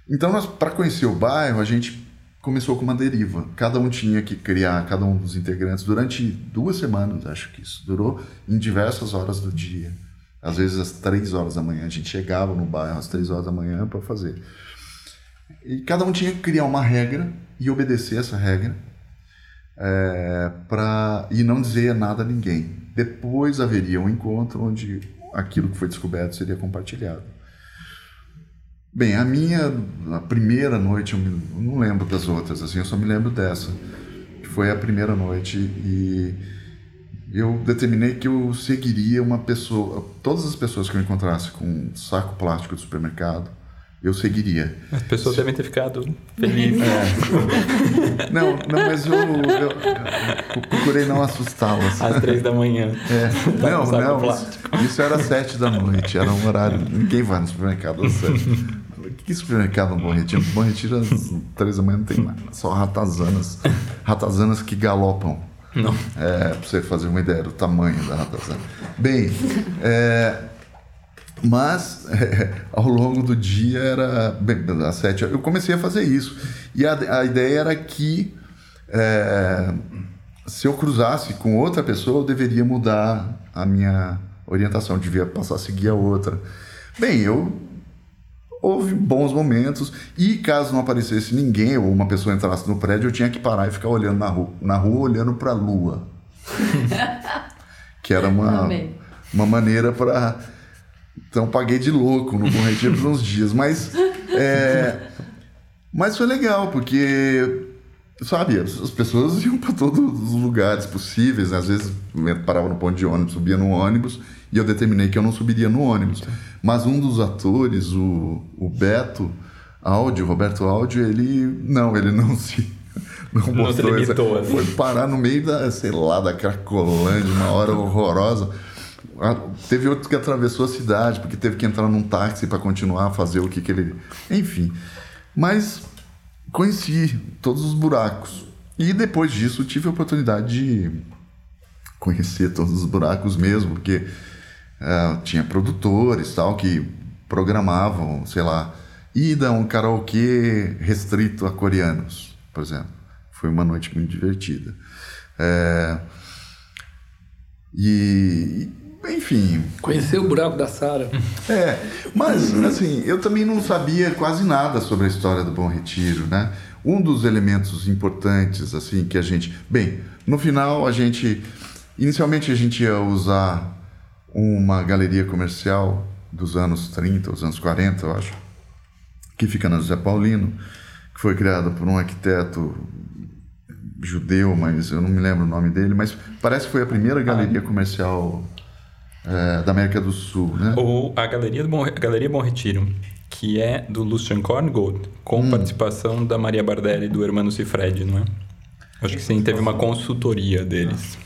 Então, para conhecer o bairro, a gente começou com uma deriva. Cada um tinha que criar, cada um dos integrantes, durante duas semanas, acho que isso. Durou em diversas horas do dia. Às vezes, às três horas da manhã. A gente chegava no bairro às três horas da manhã para fazer. E cada um tinha que criar uma regra e obedecer essa regra. É, e não dizer nada a ninguém. Depois haveria um encontro onde aquilo que foi descoberto seria compartilhado. Bem, a minha a primeira noite, eu, me, eu, não lembro das outras, assim, eu só me lembro dessa, que foi a primeira noite e eu determinei que eu seguiria uma pessoa, todas as pessoas que eu encontrasse com um saco plástico do supermercado, eu seguiria. As pessoas devem ter ficado felizes. É. Não, não, mas eu, eu, eu procurei não assustá-las. Às três da manhã. É. Não, não, isso, isso, era às sete da noite, era um horário. Ninguém vai no supermercado às sete. Que supermercado no Bom Retiro? Bom Retiro às três da manhã não tem mais. Só ratazanas. Ratazanas que galopam. Não. É, pra você fazer uma ideia do tamanho da ratazana. Bem, é, mas é, ao longo do dia era bem, às sete eu comecei a fazer isso e a, a ideia era que é, se eu cruzasse com outra pessoa eu deveria mudar a minha orientação devia passar a seguir a outra bem eu houve bons momentos e caso não aparecesse ninguém ou uma pessoa entrasse no prédio eu tinha que parar e ficar olhando na rua na rua olhando para a lua. Que era uma uma maneira para então paguei de louco no Bom Retiro por uns dias, mas É, mas foi legal, porque, sabe, as pessoas iam para todos os lugares possíveis. Né? Às vezes parava no ponto de ônibus, subia no ônibus, e eu determinei que eu não subiria no ônibus. Mas um dos atores, o, o Beto Áudio, Roberto Áudio, ele não, ele não se não, não se limitou, essa, assim. foi parar no meio da, sei lá, da Cracolândia, uma hora horrorosa. Teve outro que atravessou a cidade porque teve que entrar num táxi para continuar a fazer o que, que ele. Enfim. Mas conheci todos os buracos. E depois disso tive a oportunidade de conhecer todos os buracos mesmo, porque uh, tinha produtores tal que programavam, sei lá, ida a um karaokê restrito a coreanos, por exemplo. Foi uma noite muito divertida. É, e, enfim. Conhecer o buraco da Sara. É, mas assim, eu também não sabia quase nada sobre a história do Bom Retiro, né? Um dos elementos importantes, assim, que a gente. Bem, no final a gente. Inicialmente a gente ia usar uma galeria comercial dos anos 30, os anos 40, eu acho, que fica na José Paulino, que foi criada por um arquiteto judeu, mas eu não me lembro o nome dele, mas parece que foi a primeira galeria comercial é, da América do Sul, né? Ou a Galeria, do Bom, a Galeria Bom Retiro, que é do Lucian Korngold, com hum. participação da Maria Bardelli e do Hermano Cifred, não é? Acho que sim, teve uma consultoria deles.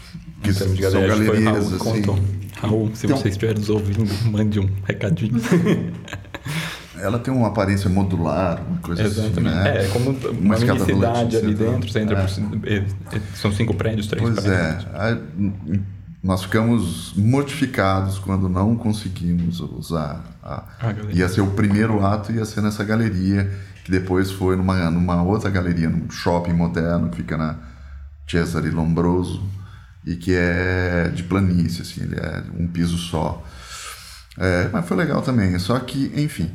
Que em termos de galeria, são galerias, foi Raul assim. contou. Raul, se então, você estiver nos ouvindo, mande um recadinho. ela tem uma aparência modular, uma coisa Exatamente. assim, né? É, como uma, uma cidade ali dentro, você entra é. por, é, é, são cinco prédios, três pois prédios. Pois é, nós ficamos mortificados quando não conseguimos usar. A, ia ser o primeiro ato, ia ser nessa galeria, que depois foi numa, numa outra galeria, num shopping moderno, que fica na Cesare Lombroso, e que é de planície, assim, ele é um piso só. É, mas foi legal também, só que, enfim...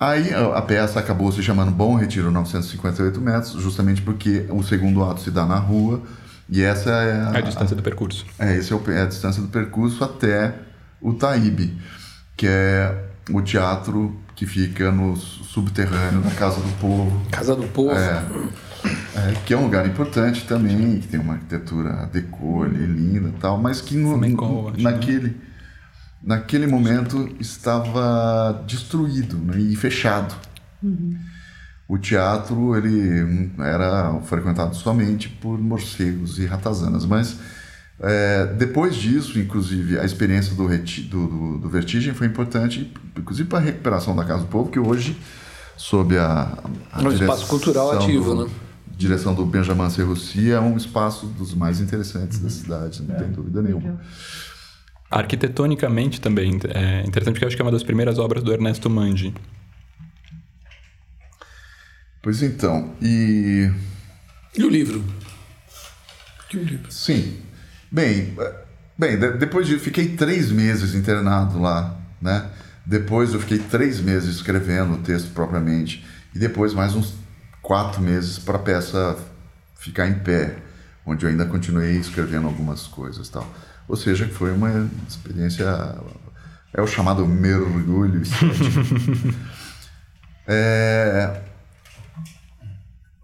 Aí a peça acabou se chamando Bom Retiro 958 metros, justamente porque o segundo ato se dá na rua, e essa é a, a distância do percurso. É, essa é, é a distância do percurso até o Taíbe, que é o teatro que fica no subterrâneo da Casa do Povo. Casa do Povo. É, é, que é um lugar importante também, que tem uma arquitetura decor ali, linda e tal, mas que no, no, né? naquele, né? naquele momento estava destruído né, e fechado. Uhum o teatro ele era frequentado somente por morcegos e ratazanas, mas é, depois disso, inclusive, a experiência do, do, do, do Vertigem foi importante, inclusive para a recuperação da Casa do Povo, que hoje, sob a, a um espaço cultural ativo, do, né? direção do Benjamin Serroussi, é um espaço dos mais interessantes da cidade, não é. tem dúvida nenhuma. Arquitetonicamente também é interessante, porque eu acho que é uma das primeiras obras do Ernesto Mandi. Pois então, e. E o livro? E o livro? Sim. Bem, bem depois de. Fiquei três meses internado lá, né? Depois eu fiquei três meses escrevendo o texto propriamente. E depois mais uns quatro meses para a peça ficar em pé, onde eu ainda continuei escrevendo algumas coisas tal. Ou seja, foi uma experiência. É o chamado mergulho é,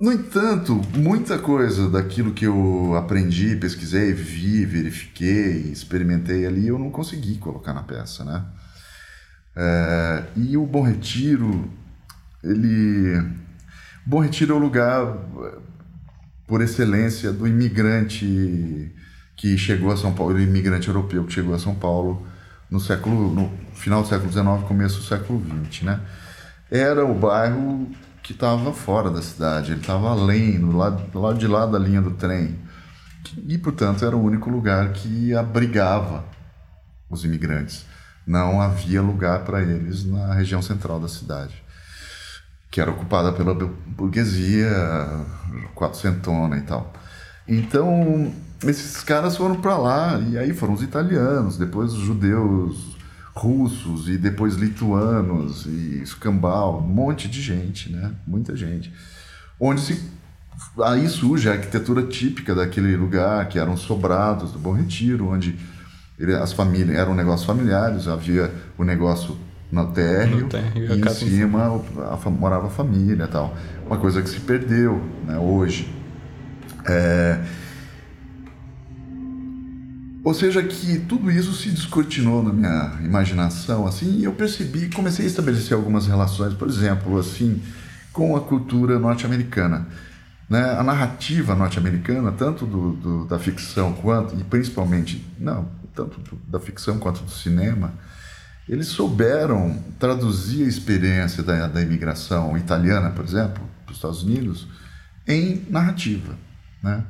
no entanto, muita coisa daquilo que eu aprendi, pesquisei, vi, verifiquei, experimentei ali, eu não consegui colocar na peça, né? É, e o Bom Retiro, ele... Bom Retiro é o lugar, por excelência, do imigrante que chegou a São Paulo, o imigrante europeu que chegou a São Paulo no século, no final do século XIX, começo do século XX, né? Era o bairro que estava fora da cidade, ele estava além, no lado, do lado de lá da linha do trem. E, portanto, era o único lugar que abrigava os imigrantes. Não havia lugar para eles na região central da cidade, que era ocupada pela burguesia quatrocentona e tal. Então, esses caras foram para lá, e aí foram os italianos, depois os judeus russos e depois lituanos e escambau, um monte de gente, né? Muita gente. Onde se aí surge a arquitetura típica daquele lugar, que eram sobrados do Bom Retiro, onde ele, as famílias eram negócios familiares, havia o negócio no térreo, No térreo, e a em cima a fa- morava a família tal. Uma coisa que se perdeu né, hoje. É, ou seja, que tudo isso se descortinou na minha imaginação, assim, e eu percebi, comecei a estabelecer algumas relações, por exemplo, assim, com a cultura norte-americana. Né? A narrativa norte-americana, tanto do, do- da ficção quanto, e principalmente, não, tanto do- da ficção quanto do cinema, eles souberam traduzir a experiência da, da imigração italiana, por exemplo, para os Estados Unidos, em narrativa, né?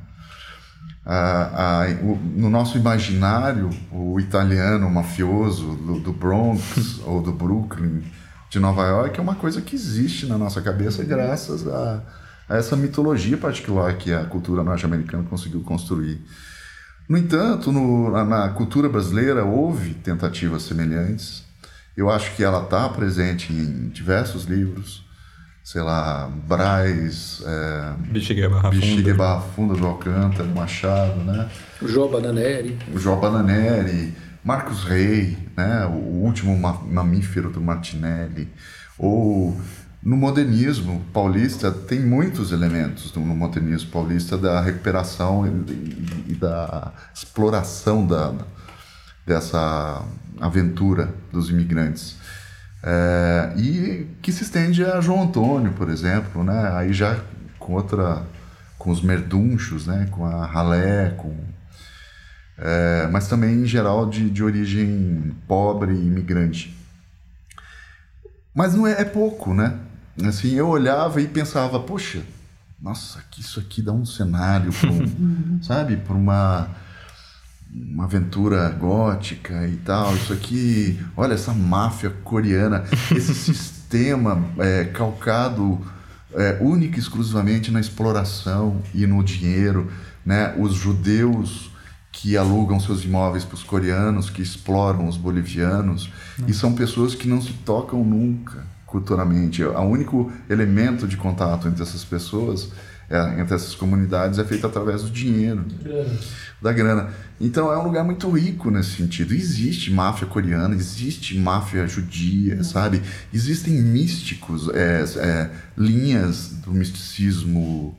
A- a- o- no nosso imaginário, o italiano mafioso do, do Bronx ou do Brooklyn, de Nova York, é uma coisa que existe na nossa cabeça graças a, a essa mitologia particular que a cultura norte-americana conseguiu construir. No entanto, no- na, na cultura brasileira houve tentativas semelhantes. Eu acho que ela está presente em diversos livros, sei lá, Braz, é, Bexiga Barra Bexiga Funda. Barra Funda do Alcântara, Machado, né? O Jó Bananeri. o João Bananeri, Marcos Rey, né? o último ma- mamífero do Martinelli, ou no modernismo paulista tem muitos elementos no no modernismo paulista da recuperação e, e- e da exploração da, dessa aventura dos imigrantes. É, e que se estende a João Antônio, por exemplo, né? aí já com outra, com os merdunchos, né? com a ralé, com é, mas também em geral de, de origem pobre e imigrante. Mas não é, é pouco, né? Assim, eu olhava e pensava, poxa, nossa, que isso aqui dá um cenário, um, sabe, para uma uma aventura gótica e tal. Isso aqui, olha essa máfia coreana, esse sistema é, calcado é, única e exclusivamente na exploração e no dinheiro, né? Os judeus que alugam seus imóveis para os coreanos, que exploram os bolivianos, e são pessoas que não se tocam nunca culturalmente. O único elemento de contato entre essas pessoas, é, entre essas comunidades, é feito através do dinheiro da grana. Então é um lugar muito rico nesse sentido. Existe máfia coreana, existe máfia judia, sabe? Existem místicos, é, é, linhas do misticismo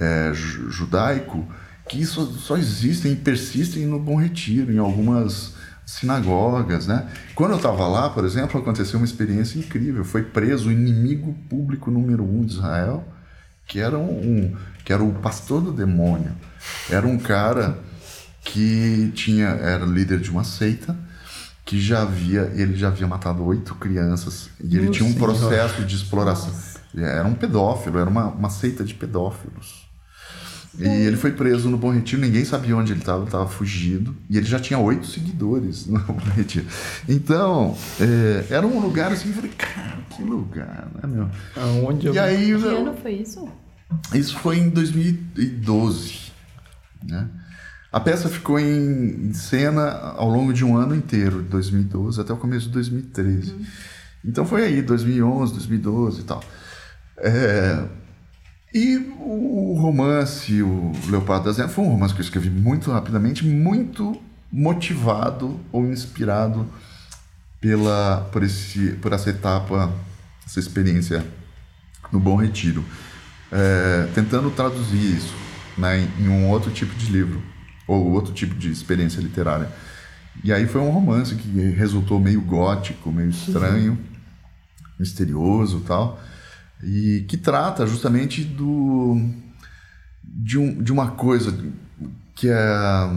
é, ju- judaico que só, só existem e persistem no Bom Retiro, em algumas sinagogas, né? Quando eu estava lá, por exemplo, aconteceu uma experiência incrível. Foi preso o inimigo público número um de Israel, que era um, um- que era o pastor do demônio. Era um cara que tinha era líder de uma seita que já havia ele já havia matado oito crianças e ele tinha um processo de exploração. Era um pedófilo, era uma, uma seita de pedófilos. E ele foi preso no Bom Retiro, ninguém sabia onde ele estava, estava fugido. E ele já tinha oito seguidores no Bom Retiro. Então, é, era um lugar assim, eu falei, cara, que lugar, né, meu? Aonde eu... E aí, Que eu- ano foi isso? isso foi em 2012. Né? A peça ficou em cena ao longo de um ano inteiro, de 2012 até o começo de 2013. Então foi aí, 2011, 2012 e tal. É, e o, romance, o Leopardo das Neves, foi um romance que eu escrevi muito rapidamente, muito motivado ou inspirado pela, por, esse, por essa etapa, essa experiência no Bom Retiro, é, tentando traduzir isso né, em, em um outro tipo de livro ou outro tipo de experiência literária. E aí foi um romance que resultou meio gótico, meio estranho, misterioso, tal, e que trata justamente do de, um, de uma coisa que é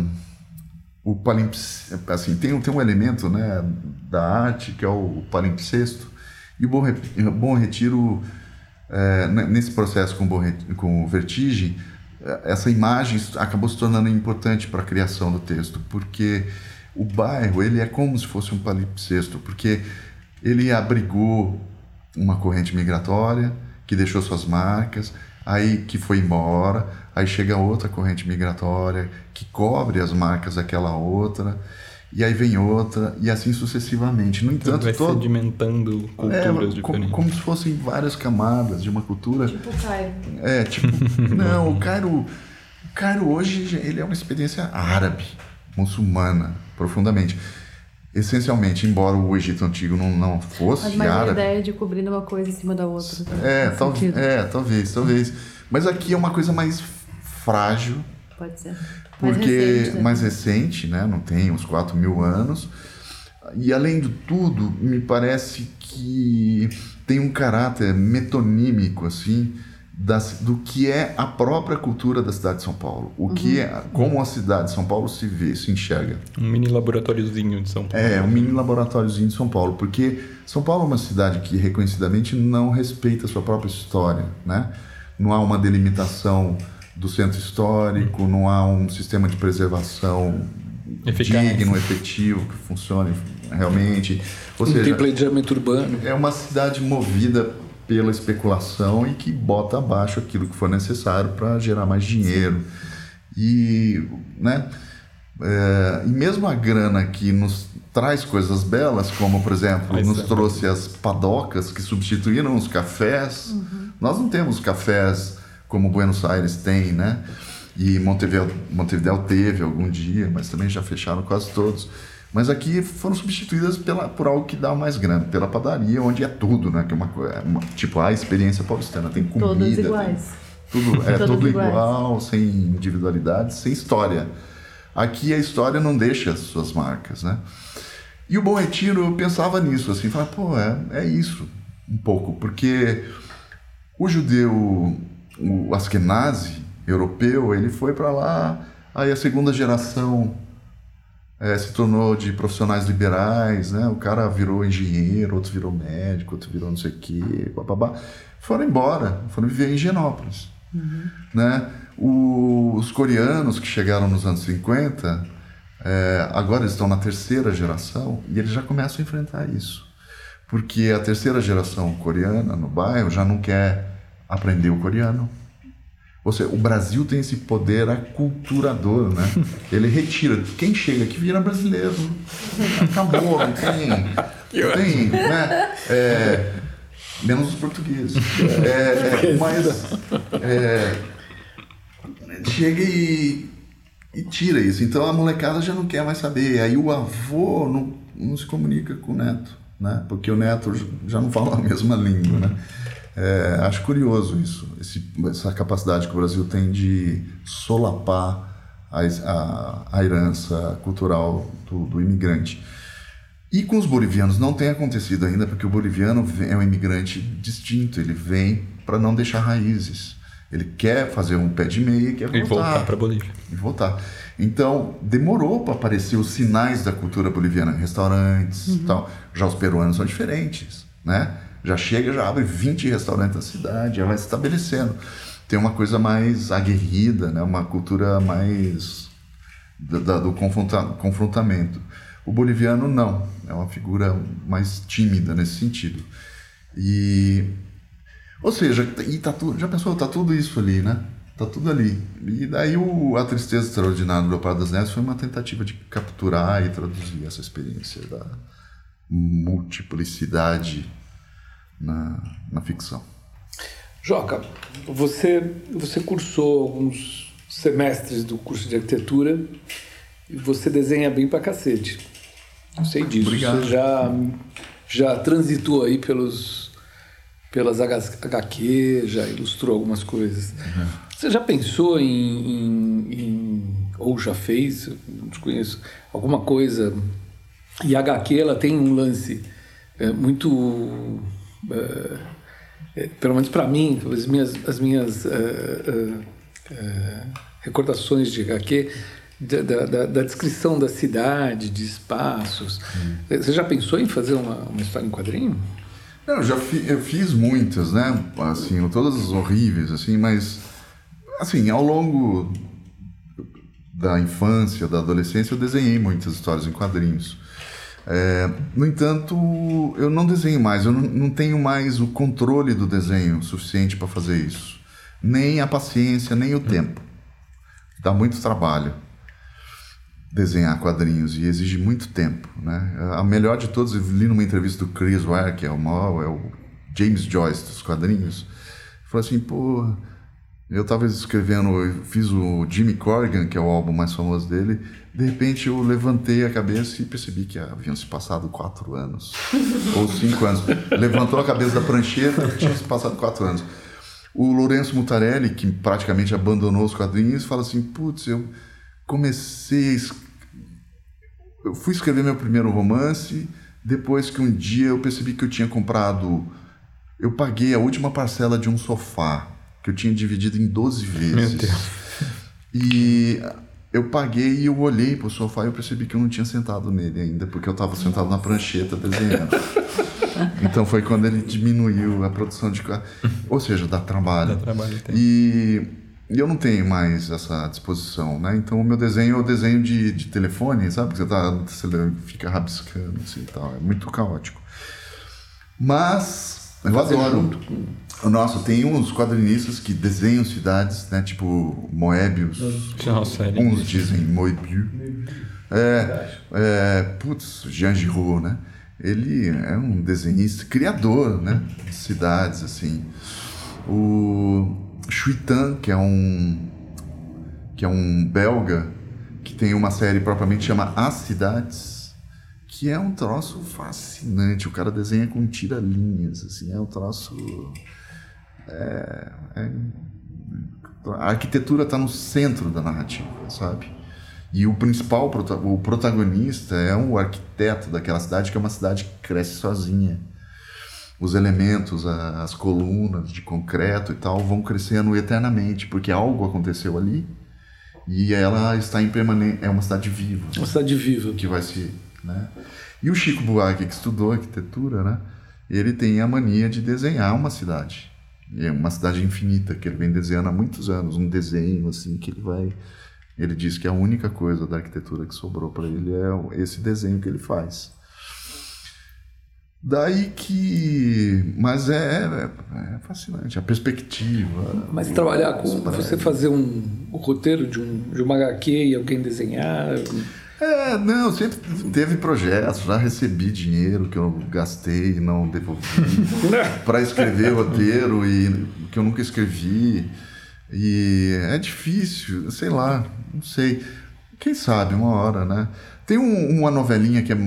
o palimpsesto, assim, tem, tem um elemento né, da arte que é o palimpsesto, e o Bom, Re- Bom Retiro, é, ne- nesse processo com, Bom com o Vertigem, é, essa imagem acabou se tornando importante para a criação do texto, porque o bairro ele é como se fosse um palimpsesto, porque ele abrigou uma corrente migratória que deixou suas marcas, aí que foi embora, aí chega outra corrente migratória que cobre as marcas daquela outra, e aí vem outra, e assim sucessivamente. No Então entanto, vai todo, sedimentando culturas é, como, diferentes. como se fossem várias camadas de uma cultura. Tipo Cairo. É, tipo, não, o Cairo, o Cairo hoje ele é uma experiência árabe, muçulmana, profundamente. Essencialmente, embora o Egito Antigo não, não fosse Mas mais a árabe... ideia de cobrir uma coisa em cima da outra. É, tal, é, talvez, talvez. Mas aqui é uma coisa mais frágil, Pode ser. Mais porque recente, né? mais recente, né? Não tem uns 4 mil anos. E além de tudo, me parece que tem um caráter metonímico, assim, das, do que é a própria cultura da cidade de São Paulo. O que Uhum. é, como a cidade de São Paulo se vê, se enxerga. Um mini laboratóriozinho de São Paulo. É, um mini laboratóriozinho de São Paulo, porque São Paulo é uma cidade que reconhecidamente não respeita a sua própria história, né? Não há uma delimitação do centro histórico, não há um sistema de preservação Eficaz. digno, efetivo, que funcione realmente. Ou Não tem seja, planejamento urbano. é uma cidade movida pela especulação e que bota abaixo aquilo que for necessário para gerar mais dinheiro. E, né, é, e mesmo a grana que nos traz coisas belas, como por exemplo, Mas nos é. trouxe as padocas que substituíram os cafés. Nós não temos cafés como Buenos Aires tem, né? E Montevideo, Montevideo teve algum dia, mas também já fecharam quase todos. Mas aqui foram substituídas pela, por algo que dá mais grana, pela padaria, onde é tudo, né? Que é uma, é uma- tipo a experiência paulistana, tem comida, Todas tem- iguais. tudo, é tudo igual, sem individualidade, sem história. Aqui a história não deixa as suas marcas, né? E o Bom Retiro, eu pensava nisso, assim, falava, pô, é, é isso, um pouco, porque o judeu, o Askenazi, europeu, ele foi para lá, aí a segunda geração eh, se tornou de profissionais liberais, né? O cara virou engenheiro, outro virou médico, outro virou não sei o quê, bababá. Foram embora, foram viver em Higienópolis, né? O- os coreanos que chegaram nos anos 50, eh, agora eles estão na terceira geração e eles já começam a enfrentar isso. Porque a terceira geração coreana no bairro já não quer aprender o coreano. Ou seja, o Brasil tem esse poder aculturador, né? Ele retira. Quem chega aqui vira brasileiro. Acabou, não tem. Não tem, né? É, menos os portugueses. É, é, mas é, chega e, e tira isso. Então a molecada já não quer mais saber. Aí o avô não, não se comunica com o neto, né? Porque o neto já não fala a mesma língua, né? É, acho curioso isso, esse, essa capacidade que o Brasil tem de solapar a, a, a herança cultural do, do imigrante. E com os bolivianos não tem acontecido ainda, porque o boliviano é um imigrante distinto, ele vem para não deixar raízes. Ele quer fazer um pé de meia e quer E voltar para Bolívia. e voltar. Então, demorou para aparecer os sinais da cultura boliviana, restaurantes e tal. Já os peruanos são diferentes, né? Já chega, já abre 20 restaurantes na cidade, já vai se estabelecendo. Tem uma coisa mais aguerrida, né? Uma cultura mais da- da- do confronta- confrontamento. O boliviano não, é uma figura mais tímida nesse sentido. E ou seja, e tá tudo, já pensou, tá tudo isso ali, né? Tá tudo ali. E daí o, a tristeza extraordinária do Leopardo das Neves foi uma tentativa de capturar e traduzir essa experiência da multiplicidade na, na ficção. Joca, você, você cursou alguns semestres do curso de arquitetura e você desenha bem pra cacete. Eu sei disso. Obrigado. Você já, já transitou aí pelos, pelas HQ, já ilustrou algumas coisas. Você já pensou em, em- em- ou já fez, não desconheço, alguma coisa? E a HQ ela tem um lance é, muito é, é, pelo menos para mim, as minhas, as minhas é, recordações de HQ, da, da- da- descrição da cidade, de espaços. Você já pensou em fazer uma, uma história em quadrinho? Não, eu já fi- eu fiz muitas, né? Assim, todas horríveis, assim, mas assim, ao longo da infância, da adolescência, eu desenhei muitas histórias em quadrinhos. É, no entanto, eu não desenho mais, eu não, não tenho mais o controle do desenho suficiente para fazer isso. Nem a paciência, nem o tempo. Dá muito trabalho desenhar quadrinhos e exige muito tempo, né? A melhor de todos, eu li numa entrevista do Chris Ware, que é o maior, é o James Joyce dos quadrinhos, falou assim, pô, Eu estava escrevendo, eu fiz o Jimmy Corrigan, que é o álbum mais famoso dele. De repente eu levantei a cabeça e percebi que haviam se passado quatro anos. ou cinco anos. Levantou a cabeça da prancheta e tinha se passado quatro anos. O Lourenço Mutarelli, que praticamente abandonou os quadrinhos, fala assim: Putz, eu comecei. Eu fui escrever meu primeiro romance depois que um dia eu percebi que eu tinha comprado. Eu paguei a última parcela de um sofá que eu tinha dividido em 12 vezes. Meu Deus. E eu paguei e eu olhei pro sofá e eu percebi que eu não tinha sentado nele ainda, porque eu estava sentado na prancheta desenhando. Então foi quando ele diminuiu a produção de. Ou seja, dá trabalho. Dá trabalho, tem. E eu não tenho mais essa disposição, né? Então o meu desenho é o desenho de, de telefone, sabe? Que você, tá, você fica rabiscando assim e tal. É muito caótico. Mas eu adoro. Nossa, tem uns quadrinistas que desenham cidades, né? Tipo Moebius. Nossa, ele- Uns dizem Moebius. É, é, putz, Jean Giraud, né? Ele é um desenhista, criador, né? De cidades, assim. O Chuitan, que é um que é um belga que tem uma série propriamente chama As Cidades, que é um troço fascinante. O cara desenha com tira-linhas, assim, é um troço é- é- a arquitetura está no centro da narrativa, sabe? E o principal o protagonista é um arquiteto daquela cidade que é uma cidade que cresce sozinha. Os elementos, as colunas de concreto e tal vão crescendo eternamente, porque algo aconteceu ali e ela está em permanente, é uma cidade viva Uma cidade viva. que vai se, né? E o Chico Buarque que estudou arquitetura, né? Ele tem a mania de desenhar uma cidade, é uma cidade infinita que ele vem desenhando há muitos anos, um desenho assim que ele vai, ele diz que a única coisa da arquitetura que sobrou para ele é esse desenho que ele faz. Daí que, mas é, é, é fascinante a perspectiva. Mas trabalhar com. Você fazer um, um roteiro de, um, de uma HQ e alguém desenhar. É, não, sempre teve projetos, já recebi dinheiro que eu gastei e não devolvi para escrever roteiro e que eu nunca escrevi. E é difícil, sei lá, não sei. Quem sabe uma hora, né? Tem um- uma novelinha que é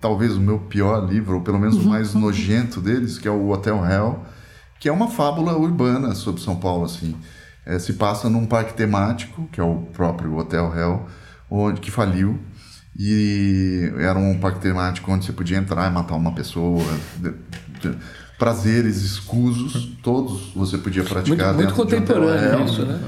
talvez o meu pior livro, ou pelo menos o mais nojento deles, que é o Hotel Hell, que é uma fábula urbana sobre São Paulo, assim. É, se passa num parque temático, que é o próprio Hotel Hell, onde que faliu e era um parque temático onde você podia entrar e matar uma pessoa de- de- prazeres escusos todos você podia Muito, praticar muito um Hotel contemporâneo Hell. isso, né?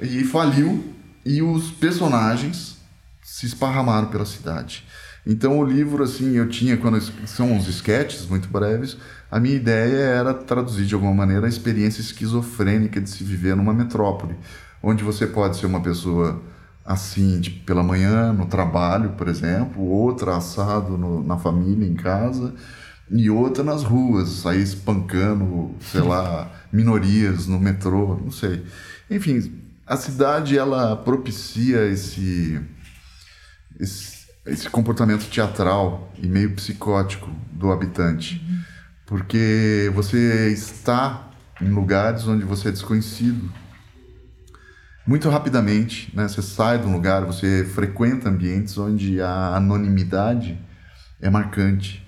e faliu e os personagens se esparramaram pela cidade. Então o livro assim, eu tinha quando são uns sketches muito breves, a minha ideia era traduzir de alguma maneira a experiência esquizofrênica de se viver numa metrópole, onde você pode ser uma pessoa assim, de, pela manhã no trabalho, por exemplo, outra assado no- na família em casa e outra nas ruas, sair espancando, sei lá, minorias no metrô, não sei. Enfim, a cidade ela propicia esse, esse, esse comportamento teatral e meio psicótico do habitante, porque você está em lugares onde você é desconhecido muito rapidamente, né? Você sai de um lugar, você frequenta ambientes onde a anonimidade é marcante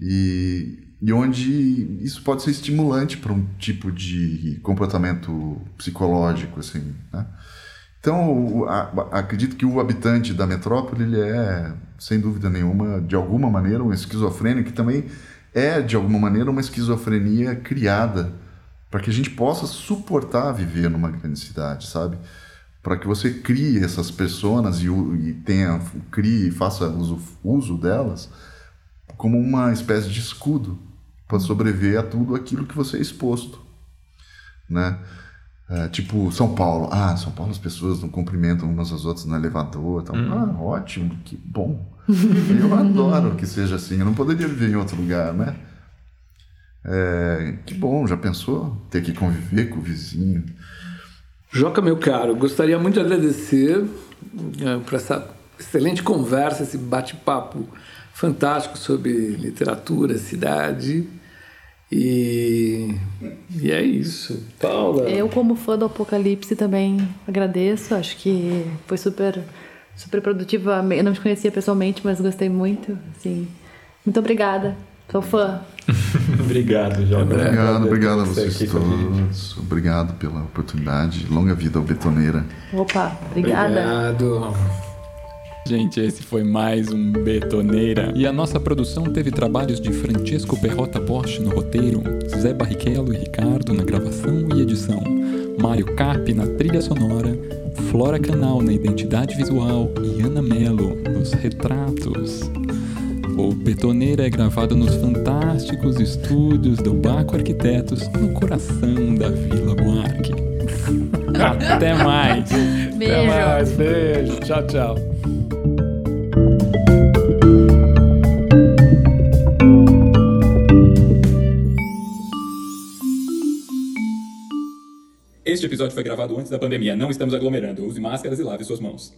e, e onde isso pode ser estimulante para um tipo de comportamento psicológico, assim, né? Então, acredito que o habitante da metrópole ele é, sem dúvida nenhuma, de alguma maneira, um esquizofrênico que também é, de alguma maneira, uma esquizofrenia criada para que a gente possa suportar viver numa grande cidade, sabe? Para que você crie essas pessoas e, e tenha, crie e faça uso, uso delas como uma espécie de escudo para sobreviver a tudo aquilo que você é exposto, né? É, tipo São Paulo, ah, São Paulo as pessoas não cumprimentam umas às outras no elevador, tal. ah, ótimo, que bom. Eu adoro que seja assim. Eu não poderia viver em outro lugar, né? É, que bom, já pensou ter que conviver com o vizinho? Joca, meu caro, gostaria muito de agradecer eh, por essa excelente conversa, esse bate-papo fantástico sobre literatura, cidade. E, e E é isso. Paula. Eu, como fã do Apocalipse, também agradeço. Acho que foi super, super produtivo. Eu não te conhecia pessoalmente, mas gostei muito. Assim, muito obrigada. Sou fã. obrigado, Joga. Obrigado, obrigado a vocês todos. Obrigado pela oportunidade. Longa vida ao Betoneira. Opa, obrigada. Obrigado. Gente, esse foi mais um Betoneira. E a nossa produção teve trabalhos de Francesco Perrota Bosch no roteiro, Zé Barrichello e Ricardo na gravação e edição, Mário Carpi na trilha sonora, Flora Canal na identidade visual e Ana Mello nos retratos. O Betoneira é gravado nos fantásticos estúdios do Baco Arquitetos, no coração da Vila Buarque. Até mais! Beijo. Até mais. Beijo. Tchau, tchau. Este episódio foi gravado antes da pandemia. Não estamos aglomerando. Use máscaras e lave suas mãos.